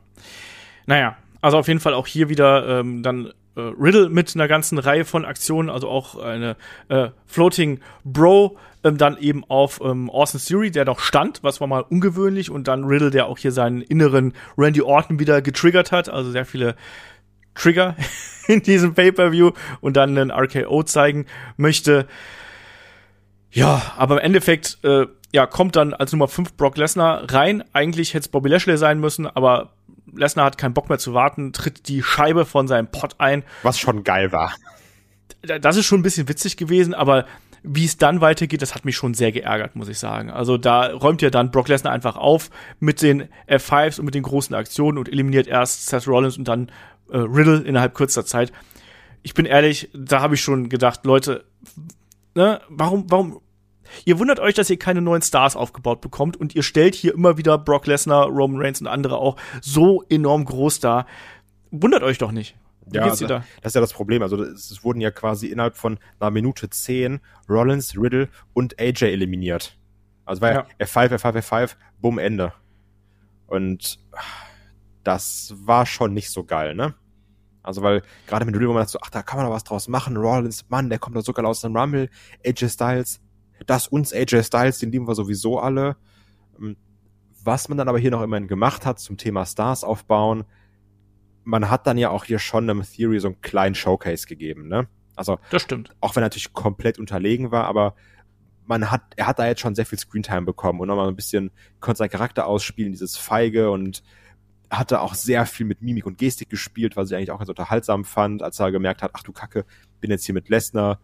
Naja, also auf jeden Fall auch hier wieder ähm, dann äh, Riddle mit einer ganzen Reihe von Aktionen, also auch eine äh, Floating Bro, ähm, dann eben auf ähm, Austin Theory, der noch stand, was war mal ungewöhnlich, und dann Riddle, der auch hier seinen inneren Randy Orton wieder getriggert hat, also sehr viele Trigger in diesem Pay-Per-View und dann einen RKO zeigen möchte. Ja, aber im Endeffekt, äh, ja, kommt dann als Nummer 5 Brock Lesnar rein. Eigentlich hätte es Bobby Lashley sein müssen, aber Lesnar hat keinen Bock mehr zu warten, tritt die Scheibe von seinem Pot ein. Was schon geil war. Das ist schon ein bisschen witzig gewesen, aber wie es dann weitergeht, das hat mich schon sehr geärgert, muss ich sagen. Also da räumt ja dann Brock Lesnar einfach auf mit den F5s und mit den großen Aktionen und eliminiert erst Seth Rollins und dann äh, Riddle innerhalb kurzer Zeit. Ich bin ehrlich, da habe ich schon gedacht, Leute, ne, warum, warum Ihr wundert euch, dass ihr keine neuen Stars aufgebaut bekommt und ihr stellt hier immer wieder Brock Lesnar, Roman Reigns und andere auch so enorm groß dar. Wundert euch doch nicht. Wie ja, also, da? das ist ja das Problem. Also es wurden ja quasi innerhalb von einer Minute zehn Rollins, Riddle und AJ eliminiert. Also war ja, ja F5, F5, F5, bumm, Ende. Und das war schon nicht so geil, ne? Also weil gerade mit Riddle, wo man sagt so, ach, da kann man doch was draus machen. Rollins, Mann, der kommt doch sogar aus dem Rumble. AJ Styles, das uns AJ Styles, den lieben wir sowieso alle. Ähm, was man dann aber hier noch immerhin gemacht hat zum Thema Stars aufbauen, man hat dann ja auch hier schon einem Theory so einen kleinen Showcase gegeben, ne? Also, das stimmt. Auch wenn er natürlich komplett unterlegen war, aber man hat, er hat da jetzt schon sehr viel Screentime bekommen und nochmal ein bisschen, konnte seinen Charakter ausspielen, dieses Feige und hatte auch sehr viel mit Mimik und Gestik gespielt, was ich eigentlich auch ganz unterhaltsam fand, als er gemerkt hat, ach du Kacke, bin jetzt hier mit Lesnar,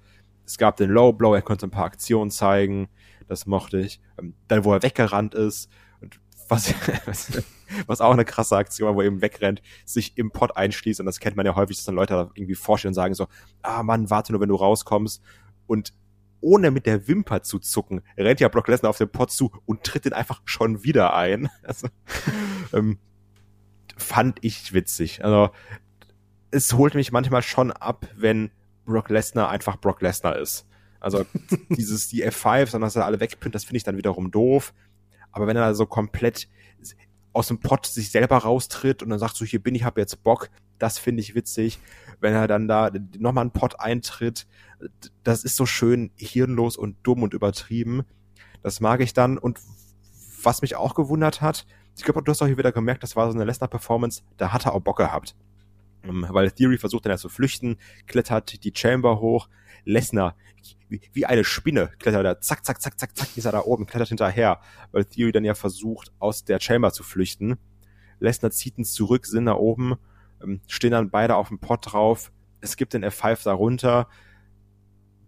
es gab den Low Blow, er konnte ein paar Aktionen zeigen, das mochte ich. Ähm, dann, wo er weggerannt ist und was, was auch eine krasse Aktion war, wo er eben wegrennt, sich im Pod einschließt und das kennt man ja häufig, dass dann Leute da irgendwie vorstellen und sagen so, ah Mann, warte nur, wenn du rauskommst und ohne mit der Wimper zu zucken, rennt ja Brock Lesnar auf den Pod zu und tritt den einfach schon wieder ein. Also, ähm, fand ich witzig. Also, es holt mich manchmal schon ab, wenn Brock Lesnar einfach Brock Lesnar ist. Also dieses die F5, sondern dass er alle wegpinnt, das finde ich dann wiederum doof. Aber wenn er so komplett aus dem Pott sich selber raustritt und dann sagt so, hier bin ich, hab jetzt Bock, das finde ich witzig. Wenn er dann da nochmal einen Pott eintritt, das ist so schön hirnlos und dumm und übertrieben. Das mag ich dann. Und was mich auch gewundert hat, ich glaube, du hast auch hier wieder gemerkt, das war so eine Lesnar-Performance, da hat er auch Bock gehabt. Ähm, weil Theory versucht dann ja zu flüchten, klettert die Chamber hoch, Lesnar wie, eine Spinne klettert er, zack, zack, zack, zack, zack, ist er da oben, klettert hinterher, weil Theory dann ja versucht, aus der Chamber zu flüchten. Lesnar zieht ihn zurück, sind da oben, ähm, stehen dann beide auf dem Pot drauf, es gibt den F5 darunter.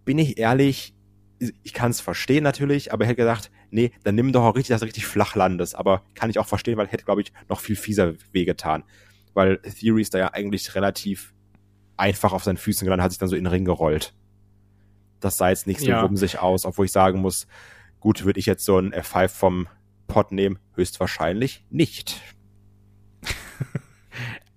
Bin ich ehrlich, ich kann es verstehen natürlich, aber ich hätte gedacht, nee, dann nimm doch auch richtig, dass du richtig flach landest. Aber kann ich auch verstehen, weil hätte, glaube ich, noch viel fieser wehgetan weil Theory ist da ja eigentlich relativ einfach auf seinen Füßen gelandet, hat sich dann so in den Ring gerollt. das sah jetzt nicht so Ja. wumsig aus, obwohl ich sagen muss, gut, würde ich jetzt so ein F5 vom Pot nehmen? Höchstwahrscheinlich nicht.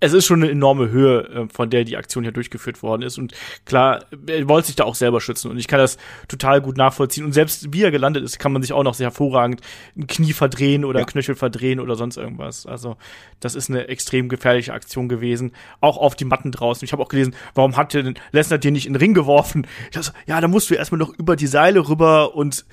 Es ist schon eine enorme Höhe, äh, von der die Aktion hier durchgeführt worden ist. Und klar, er wollte sich da auch selber schützen. Und ich kann das total gut nachvollziehen. Und selbst wie er gelandet ist, kann man sich auch noch sehr hervorragend ein Knie verdrehen oder Ja. Knöchel verdrehen oder sonst irgendwas. Also, das ist eine extrem gefährliche Aktion gewesen. Auch auf die Matten draußen. Ich habe auch gelesen, warum hat denn Lesnar dir nicht in den Ring geworfen? Ich dachte so, ja, da musst du erstmal noch über die Seile rüber und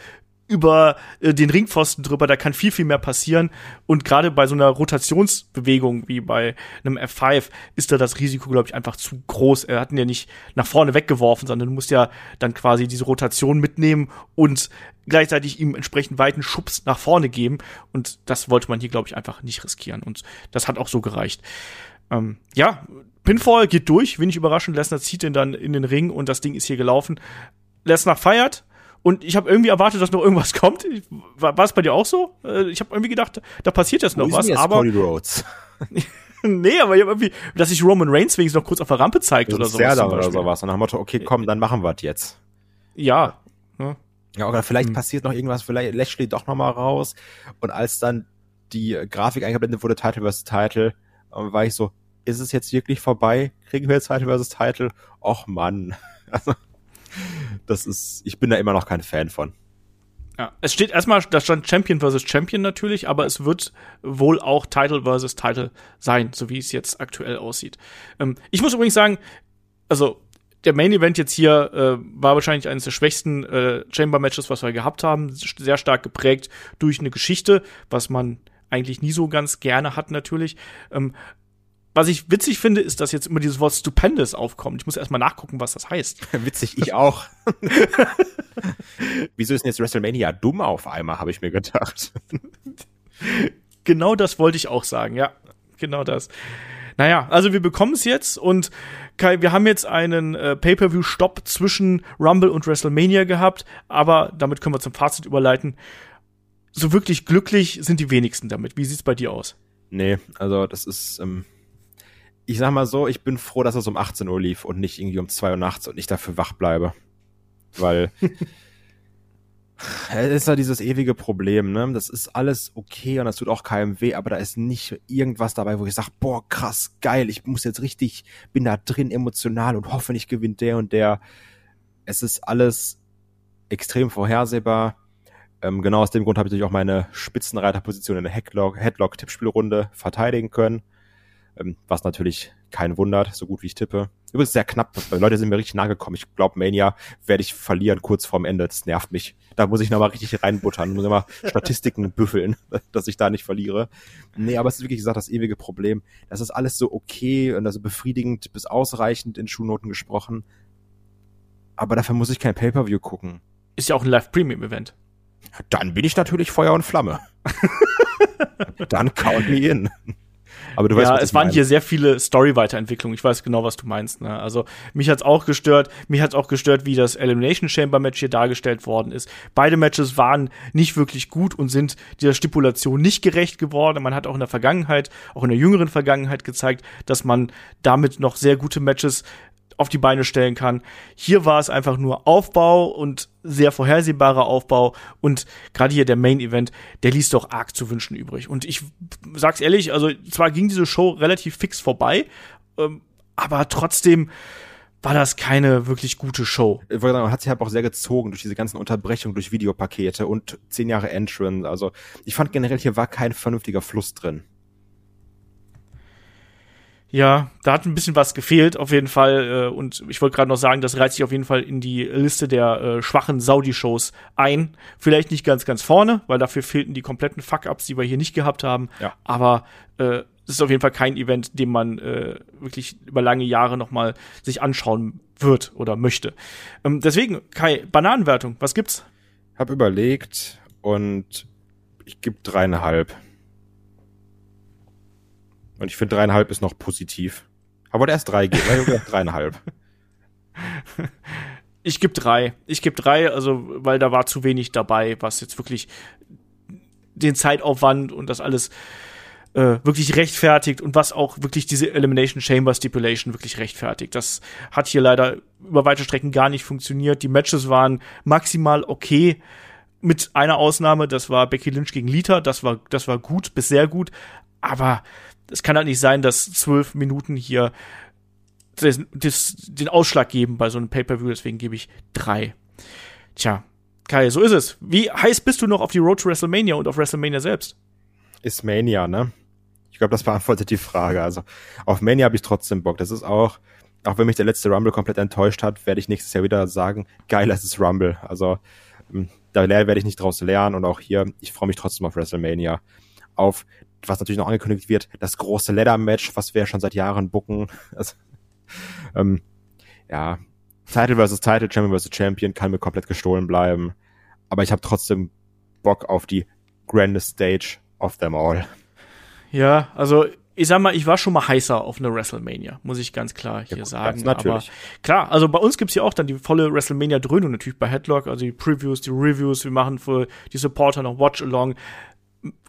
über äh, den Ringpfosten drüber, da kann viel, viel mehr passieren. Und gerade bei so einer Rotationsbewegung wie bei einem F5 ist da das Risiko, glaube ich, einfach zu groß. Er hat ihn ja nicht nach vorne weggeworfen, sondern du musst ja dann quasi diese Rotation mitnehmen und gleichzeitig ihm entsprechend weiten Schubs nach vorne geben. Und das wollte man hier, glaube ich, einfach nicht riskieren. Und das hat auch so gereicht. Ähm, ja, Pinfall geht durch, wenig überraschend. Lesnar zieht ihn dann in den Ring und das Ding ist hier gelaufen. Lesnar feiert. Und ich habe irgendwie erwartet, dass noch irgendwas kommt. War, war es bei dir auch so? Äh, Ich habe irgendwie gedacht, da passiert jetzt noch Wo ist was. jetzt Aber Cody Rhodes? nee, aber ich hab irgendwie, dass sich Roman Reigns wenigstens noch kurz auf der Rampe zeigt oder so sowas. zum oder sowas. Und nach dem Motto, okay, komm, dann machen wir jetzt. Ja. Ja, oder vielleicht Hm. passiert noch irgendwas, vielleicht Lashley doch noch mal raus. Und als dann die äh, Grafik eingeblendet wurde, Title vs. Title, äh, war ich so, ist es jetzt wirklich vorbei? Kriegen wir jetzt Title vs. Title? Och Mann. Also, das ist, ich bin da immer noch kein Fan von. Ja, es steht erstmal, da stand Champion versus Champion natürlich, aber es wird wohl auch Title versus Title sein, so wie es jetzt aktuell aussieht. Ähm, ich muss übrigens sagen, also der Main Event jetzt hier äh, war wahrscheinlich eines der schwächsten äh, Chamber Matches, was wir gehabt haben, sehr stark geprägt durch eine Geschichte, was man eigentlich nie so ganz gerne hat natürlich. Ähm, was ich witzig finde, ist, dass jetzt immer dieses Wort Stupendous aufkommt. Ich muss erstmal nachgucken, was das heißt. Witzig, ich auch. Wieso ist denn jetzt WrestleMania dumm auf einmal, habe ich mir gedacht. Genau das wollte ich auch sagen, ja. Genau das. Naja, also wir bekommen es jetzt und Kai, wir haben jetzt einen äh, Pay-Per-View-Stopp zwischen Rumble und WrestleMania gehabt, aber damit können wir zum Fazit überleiten. So wirklich glücklich sind die wenigsten damit. Wie sieht's bei dir aus? Nee, also das ist, ähm, ich sag mal so, ich bin froh, dass es um 18 Uhr lief und nicht irgendwie um 2 Uhr nachts und ich dafür wach bleibe. Weil es ist ja dieses ewige Problem, ne? Das ist alles okay und das tut auch keinem weh, aber da ist nicht irgendwas dabei, wo ich sage, boah, krass, geil, ich muss jetzt richtig, bin da drin emotional und hoffentlich gewinnt der und der. Es ist alles extrem vorhersehbar. Ähm, genau aus dem Grund habe ich natürlich auch meine Spitzenreiterposition in der Headlock- Headlock-Tippspielrunde verteidigen können. Ähm, was natürlich keinen wundert, so gut wie ich tippe. Übrigens sehr knapp. Die Leute sind mir richtig nahe gekommen. Ich glaube, Mania werde ich verlieren kurz vorm Ende. Das nervt mich. Da muss ich nochmal richtig reinbuttern. Muss immer Statistiken büffeln, dass ich da nicht verliere. Nee, aber es ist wirklich gesagt das ewige Problem. Das ist alles so okay und also befriedigend bis ausreichend in Schulnoten gesprochen. Aber dafür muss ich kein Pay-Per-View gucken. Ist ja auch ein Live-Premium-Event. Dann bin ich natürlich Feuer und Flamme. Dann count me in. Aber du weißt, ja, was es waren meine. hier sehr viele Story-Weiterentwicklungen. Ich weiß genau, was du meinst. Ne? Also mich hat's auch gestört. Mich hat's auch gestört, wie das Elimination Chamber Match hier dargestellt worden ist. Beide Matches waren nicht wirklich gut und sind dieser Stipulation nicht gerecht geworden. Man hat auch in der Vergangenheit, auch in der jüngeren Vergangenheit gezeigt, dass man damit noch sehr gute Matches auf die Beine stellen kann. Hier war es einfach nur Aufbau und sehr vorhersehbarer Aufbau und gerade hier der Main Event, der ließ doch arg zu wünschen übrig. Und ich sag's ehrlich, also zwar ging diese Show relativ fix vorbei, ähm, aber trotzdem war das keine wirklich gute Show. Ich wollte sagen, man hat sich halt auch sehr gezogen durch diese ganzen Unterbrechungen, durch Videopakete und zehn Jahre Entrance. Also ich fand generell, hier war kein vernünftiger Fluss drin. Ja, da hat ein bisschen was gefehlt, auf jeden Fall. Äh, und ich wollte gerade noch sagen, das reiht sich auf jeden Fall in die Liste der äh, schwachen Saudi-Shows ein. Vielleicht nicht ganz, ganz vorne, weil dafür fehlten die kompletten Fuck-Ups, die wir hier nicht gehabt haben. Ja. Aber äh, es ist auf jeden Fall kein Event, den man äh, wirklich über lange Jahre noch mal sich anschauen wird oder möchte. Ähm, deswegen, Kai, Bananenwertung, was gibt's? Hab überlegt und ich gebe dreieinhalb. Und ich finde dreieinhalb ist noch positiv. Aber erst drei geben, weil ich dreieinhalb. Ich gebe drei. Ich gebe drei, also weil da war zu wenig dabei, was jetzt wirklich den Zeitaufwand und das alles äh, wirklich rechtfertigt und was auch wirklich diese Elimination Chamber Stipulation wirklich rechtfertigt. Das hat hier leider über weite Strecken gar nicht funktioniert. Die Matches waren maximal okay, mit einer Ausnahme, das war Becky Lynch gegen Lita, das war, das war gut bis sehr gut, aber es kann halt nicht sein, dass zwölf Minuten hier das, das, den Ausschlag geben bei so einem Pay-Per-View, deswegen gebe ich drei. Tja, Kai, so ist es. Wie heiß bist du noch auf die Road to WrestleMania und auf WrestleMania selbst? Ist Mania, ne? Ich glaube, das beantwortet die Frage. Also auf Mania habe ich trotzdem Bock. Das ist auch, auch wenn mich der letzte Rumble komplett enttäuscht hat, werde ich nächstes Jahr wieder sagen, geil, es ist Rumble. Also ähm, da werde ich nicht draus lernen und auch hier, ich freue mich trotzdem auf WrestleMania. Auf, was natürlich noch angekündigt wird, das große Leather-Match, was wir schon seit Jahren bucken. Also, ähm, ja, Title versus Title, Champion versus Champion kann mir komplett gestohlen bleiben. Aber ich habe trotzdem Bock auf die grandest Stage of them all. Ja, also ich sag mal, ich war schon mal heißer auf eine WrestleMania, muss ich ganz klar hier ja, gut, sagen. Natürlich. Aber klar, also bei uns gibt's ja auch dann die volle WrestleMania-Dröhnung natürlich bei Headlock, also die Previews, die Reviews, wir machen für die Supporter noch Watch-Along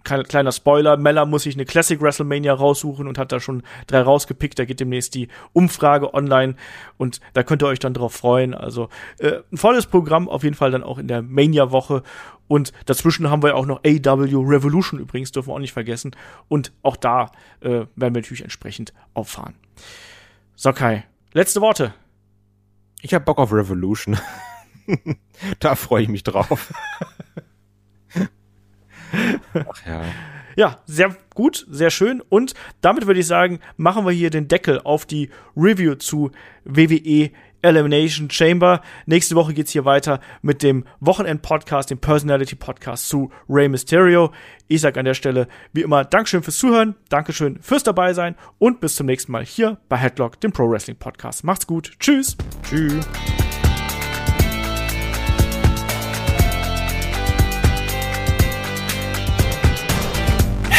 kleiner Spoiler, Mella muss sich eine Classic WrestleMania raussuchen und hat da schon drei rausgepickt. Da geht demnächst die Umfrage online und da könnt ihr euch dann drauf freuen. Also äh, ein volles Programm auf jeden Fall dann auch in der Mania-Woche. Und dazwischen haben wir auch noch AW Revolution übrigens, dürfen wir auch nicht vergessen. Und auch da äh, werden wir natürlich entsprechend auffahren. So, Kai, letzte Worte. Ich hab Bock auf Revolution. da freue ich mich drauf. Ach ja. Ja, sehr gut, sehr schön. Und damit würde ich sagen, machen wir hier den Deckel auf die Review zu WWE Elimination Chamber. Nächste Woche geht's hier weiter mit dem Wochenend-Podcast, dem Personality-Podcast zu Rey Mysterio. Ich sage an der Stelle wie immer Dankeschön fürs Zuhören, Dankeschön fürs Dabeisein und bis zum nächsten Mal hier bei Headlock, dem Pro Wrestling Podcast. Macht's gut. Tschüss. Tschüss.